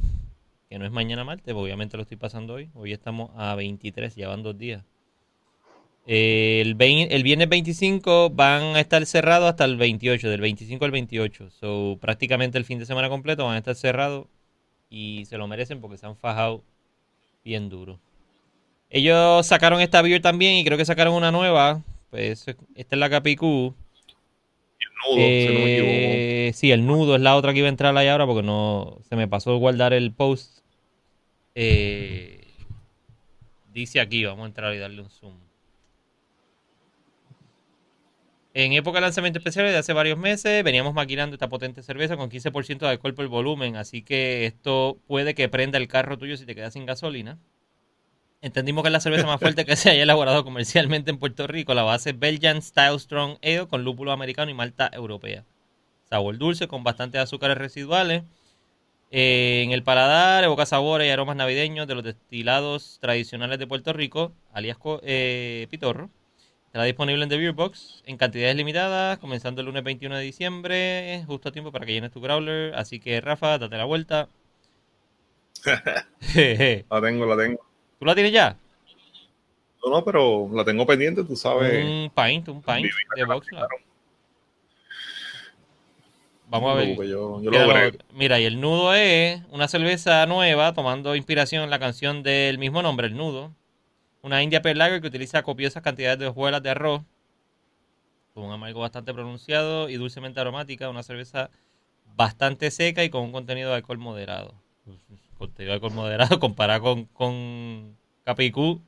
que no es mañana martes, porque obviamente lo estoy pasando hoy. Hoy estamos a 23, ya van dos días. Eh, el, vein- el viernes 25 van a estar cerrados hasta el 28, del 25 al 28. So, prácticamente el fin de semana completo van a estar cerrados y se lo merecen porque se han fajado bien duro. Ellos sacaron esta beer también y creo que sacaron una nueva. Pues esta es la Capicú. Nudo, si no me equivoco. Eh, sí, el nudo es la otra que iba a entrar ahí ahora porque no se me pasó guardar el post. Eh, dice aquí, vamos a entrar y darle un zoom. En época de lanzamiento especial de hace varios meses veníamos maquinando esta potente cerveza con 15% de alcohol por volumen, así que esto puede que prenda el carro tuyo si te quedas sin gasolina. Entendimos que es la cerveza más fuerte que se haya elaborado comercialmente en Puerto Rico. La base Belgian Style Strong Ale con lúpulo americano y malta europea. Sabor dulce con bastantes azúcares residuales. Eh, en el paladar evoca sabores y aromas navideños de los destilados tradicionales de Puerto Rico, alias eh, Pitorro. Estará disponible en The Beer Box en cantidades limitadas, comenzando el lunes 21 de diciembre, justo a tiempo para que llenes tu growler. Así que, Rafa, date la vuelta. [LAUGHS] la tengo, la tengo. ¿Tú la tienes ya? No, no, pero la tengo pendiente, tú sabes. Un pint, un pint de box. Vamos a ver. Yo, yo lo Mira, y el nudo es una cerveza nueva, tomando inspiración en la canción del mismo nombre, el nudo. Una India Pale Lager que utiliza copiosas cantidades de hojuelas de arroz, con un amargo bastante pronunciado y dulcemente aromática. Una cerveza bastante seca y con un contenido de alcohol moderado contenido de alcohol moderado [LAUGHS] comparado con, con Capicú.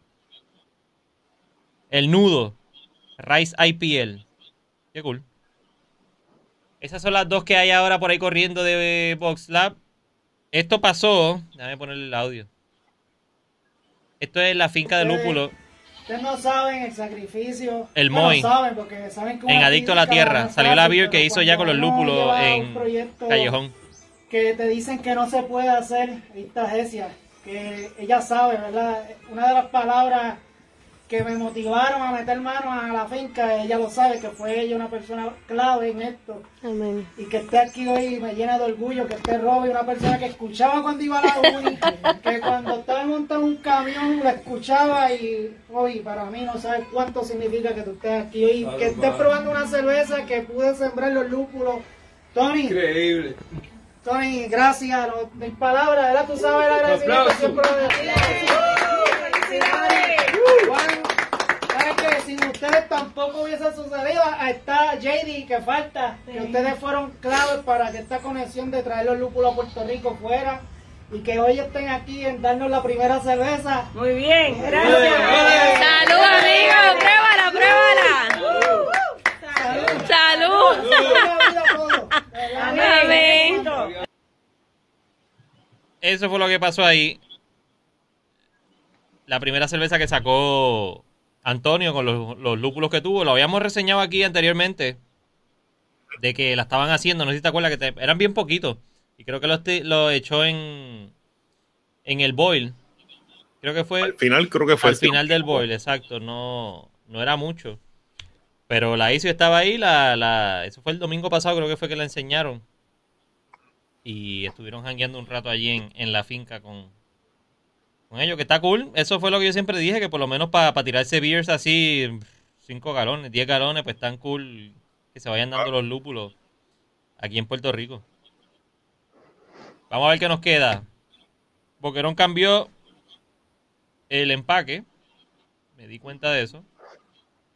El nudo. Rice IPL. Qué cool. Esas son las dos que hay ahora por ahí corriendo de Box Lab. Esto pasó. Déjame ponerle el audio. Esto es la finca de lúpulo. Ustedes no saben el sacrificio. El Moy. saben porque saben en Adicto a la Tierra. Salió la beer que hizo ya con los lúpulos en Callejón que te dicen que no se puede hacer esta que ella sabe, ¿verdad? Una de las palabras que me motivaron a meter manos a la finca, ella lo sabe, que fue ella una persona clave en esto. Amén. Y que esté aquí hoy me llena de orgullo, que esté Robbie, una persona que escuchaba cuando iba a la uni, [LAUGHS] que cuando estaba montando un camión la escuchaba y hoy para mí no sabes cuánto significa que tú estés aquí hoy, que estés probando una cerveza que pude sembrar los lúpulos. Tony. Increíble. Tony, gracias. No, mis palabras, ¿verdad? Tú sabes la agradecimiento siempre lo decía. Bueno, ¿sabes que Sin ustedes tampoco hubiese sucedido. Está JD que falta, que ustedes fueron claves para que esta conexión de traer los lúpulos a Puerto Rico fuera y que hoy estén aquí en darnos la primera cerveza. Muy bien, gracias. Salud, amigo, pruébala, pruébala. Salud. Salud. Amén. Eso fue lo que pasó ahí. La primera cerveza que sacó Antonio con los, lúpulos que tuvo, lo habíamos reseñado aquí anteriormente. De que la estaban haciendo, no sé si te acuerdas que eran bien poquitos. Y creo que lo, lo echó en, en el boil. Creo que fue. Al final, creo que fue. Al final del boil, exacto. No, no era mucho. Pero la hizo y estaba ahí. La, la, eso fue el domingo pasado, creo que fue que la enseñaron. Y estuvieron jangueando un rato allí en, en la finca con, con ellos, que está cool. Eso fue lo que yo siempre dije, que por lo menos para tirarse beers así, 5 galones, 10 galones, pues están cool que se vayan dando los lúpulos aquí en Puerto Rico. Vamos a ver qué nos queda. Boquerón cambió el empaque. Me di cuenta de eso.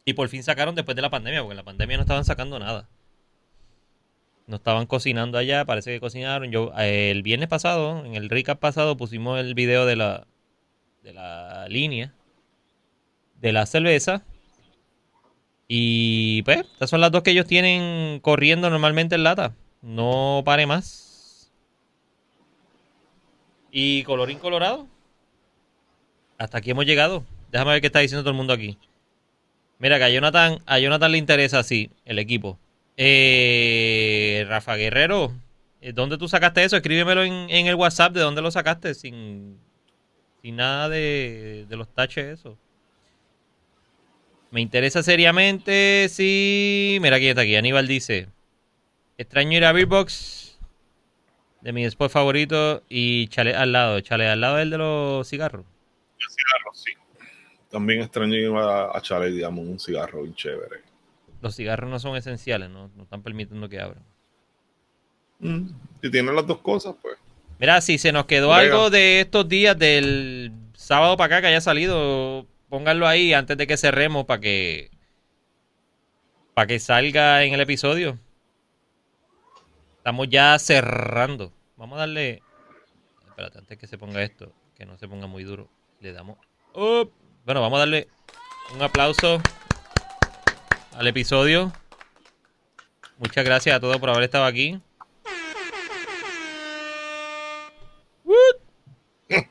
Y por fin sacaron después de la pandemia, porque en la pandemia no estaban sacando nada. No estaban cocinando allá, parece que cocinaron. Yo eh, el viernes pasado, en el recap pasado, pusimos el video de la de la línea de la cerveza. Y pues, estas son las dos que ellos tienen corriendo normalmente en lata. No pare más. Y colorín colorado. Hasta aquí hemos llegado. Déjame ver qué está diciendo todo el mundo aquí. Mira, que a Jonathan, a Jonathan le interesa así el equipo. Eh, Rafa Guerrero, eh, ¿dónde tú sacaste eso? Escríbemelo en, el WhatsApp de dónde lo sacaste sin, sin nada de, de los taches eso. Me interesa seriamente, sí. Mira, aquí está aquí. Aníbal dice: Extraño ir a Beerbox de mi spot favorito y chale al lado. Chale al lado el de los cigarros. El cigarro, sí también extraño a, a Charlie, digamos, un cigarro bien chévere. Los cigarros no son esenciales, no, no están permitiendo que abran. Mm, si tienen las dos cosas, pues. Mira, si se nos quedó algo de estos días del sábado para acá que haya salido, pónganlo ahí antes de que cerremos para que para que salga en el episodio. Estamos ya cerrando. Vamos a darle. Espérate, antes que se ponga esto, que no se ponga muy duro, le damos. Bueno, vamos a darle un aplauso al episodio. Muchas gracias a todos por haber estado aquí. [LAUGHS]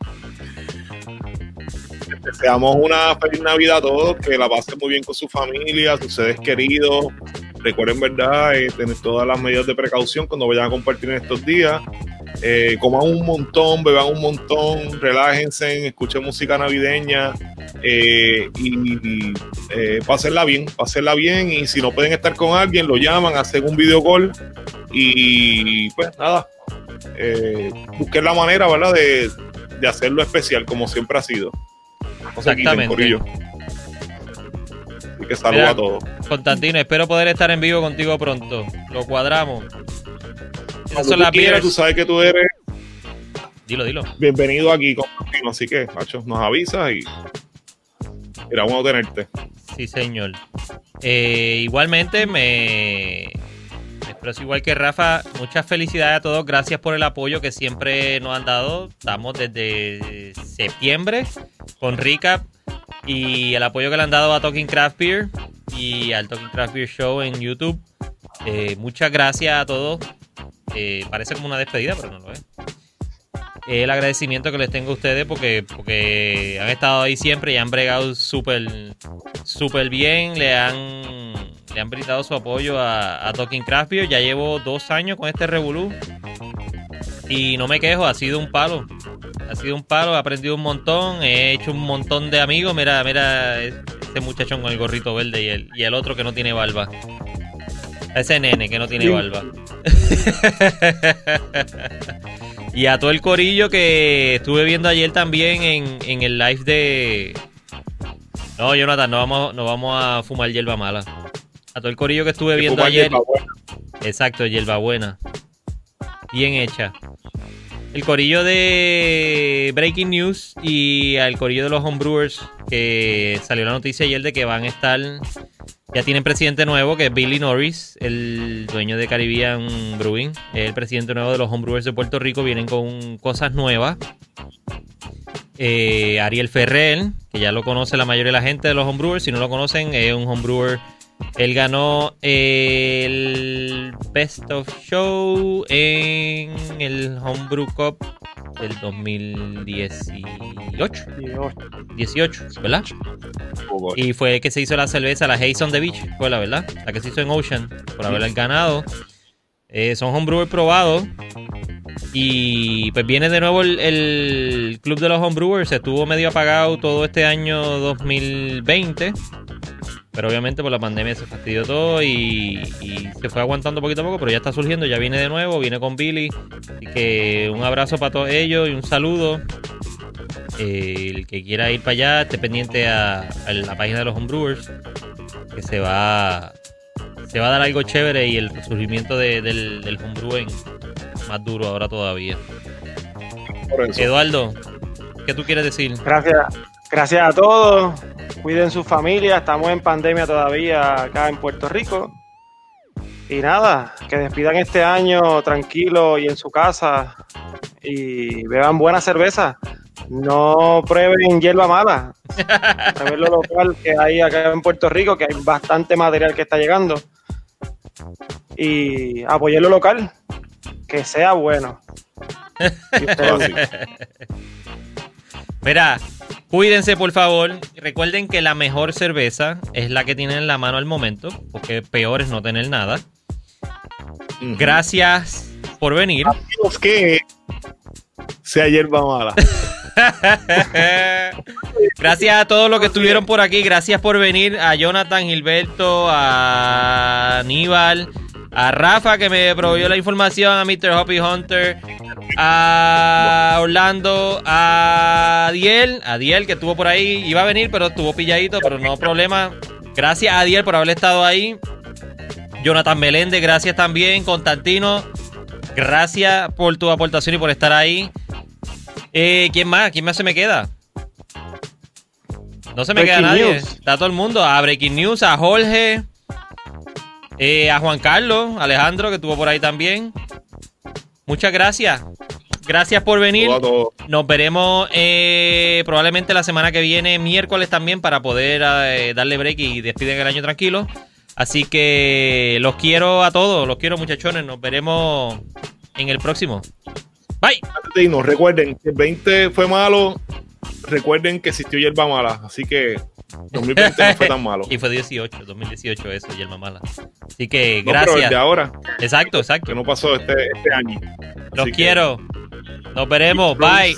Deseamos una feliz Navidad a todos, que la pasen muy bien con su familia, sus seres queridos. Recuerden, ¿verdad?, eh, tener todas las medidas de precaución cuando vayan a compartir en estos días. Eh, coman un montón, beban un montón, relájense, escuchen música navideña eh, y eh, pásenla bien, pásenla bien. Y si no pueden estar con alguien, lo llaman, hacen un video call y pues nada, busquen la manera, ¿verdad?, de hacerlo especial como siempre ha sido. No Exactamente. Así que saludos Mira, a todos. Constantino, espero poder estar en vivo contigo pronto. Lo cuadramos. Esas son tú las quieras, tú sabes que tú eres Dilo, dilo. bienvenido aquí Constantino, así que, macho, nos avisas y mira, bueno tenerte. Sí, señor. Eh, igualmente, me me expreso igual que Rafa. Muchas felicidades a todos. Gracias por el apoyo que siempre nos han dado. Estamos desde septiembre con Recap y el apoyo que le han dado a Talking Craft Beer y al Talking Craft Beer Show en YouTube. Eh, muchas gracias a todos. Eh, parece como una despedida, pero no lo es. El agradecimiento que les tengo a ustedes porque, porque han estado ahí siempre y han bregado súper súper bien. Le han, le han brindado su apoyo a, a Talking Craft Beer. Ya llevo dos años con este Revolú. Y no me quejo, ha sido un palo. Ha sido un palo, he aprendido un montón, he hecho un montón de amigos. Mira, mira, este muchachón con el gorrito verde y el, y el otro que no tiene barba. Ese nene que no tiene Sí. barba. [LAUGHS] y a todo el corillo que estuve viendo ayer también en, en el live de. No, Jonathan, no vamos, no vamos a fumar hierba mala. A todo el corillo que estuve viendo ayer. hierba buena. Exacto, hierbabuena. Bien hecha. El corillo de Breaking News y al corillo de los Homebrewers, que salió la noticia ayer de que van a estar. Ya tienen presidente nuevo, que es Billy Norris, el dueño de Caribbean Brewing. Es el presidente nuevo de los Homebrewers de Puerto Rico. Vienen con cosas nuevas. Eh, Ariel Ferrer, que ya lo conoce la mayoría de la gente de los homebrewers. Si no lo conocen, es un homebrewer. Él ganó el Best of Show en el Homebrew Cup del 2018. 18, ¿verdad? Y fue que se hizo la cerveza, la Haze on the Beach, fue la verdad, la que se hizo en Ocean, por haberla ganado. Eh, son homebrewers probados. Y pues viene de nuevo el, el club de los homebrewers. Estuvo medio apagado todo este año 2020. Pero obviamente por la pandemia se fastidió todo y, y se fue aguantando poquito a poco, pero ya está surgiendo, ya viene de nuevo, viene con Billy. Así que un abrazo para todos ellos y un saludo. Eh, el que quiera ir para allá, esté pendiente a, a la página de los homebrewers, que se va, se va a dar algo chévere y el resurgimiento de- del, del homebrewing más duro ahora todavía. Por eso. Eduardo, ¿qué tú quieres decir? Gracias, gracias a todos. Cuiden su familia. Estamos en pandemia todavía acá en Puerto Rico. Y nada, que despidan este año tranquilo y en su casa. Y beban buena cerveza. No prueben hierba mala. [LAUGHS] Prueben lo local que hay acá en Puerto Rico, que hay bastante material que está llegando. Y apoyen lo local. Que sea bueno. [LAUGHS] Y ustedes- Mira, cuídense por favor. Recuerden que la mejor cerveza es la que tienen en la mano al momento, porque peor es no tener nada. Gracias por venir. Amigos, que sea hierba mala. Gracias a todos los que estuvieron por aquí. Gracias por venir. A Jonathan, Gilberto, a Aníbal, a Rafa que me proveyó la información, a Mr. Hoppy Hunter, a Orlando, a Adiel, a Adiel que estuvo por ahí. Iba a venir, pero estuvo pilladito, pero no problema. Gracias a Adiel por haber estado ahí. Jonathan Meléndez, gracias también. Constantino, gracias por tu aportación y por estar ahí. Eh, ¿Quién más? ¿Quién más se me queda? No se me Breaking queda nadie. News. Está todo el mundo. A Breaking News, a Jorge, eh, a Juan Carlos, Alejandro, que estuvo por ahí también. Muchas gracias. Gracias por venir. Nos veremos eh, probablemente la semana que viene, miércoles también, para poder eh, darle break y despiden el año tranquilo. Así que los quiero a todos, los quiero muchachones. Nos veremos en el próximo. Bye. Irnos, recuerden que el 20 fue malo. Recuerden que existió hierba mala. Así que 2020 no fue tan [LAUGHS] malo. Y fue 18, 2018 eso, y Yelma Mala. Así que gracias. Pero el de ahora. Exacto, exacto. Que no pasó este, este año. Los quiero. Nos veremos. Bye.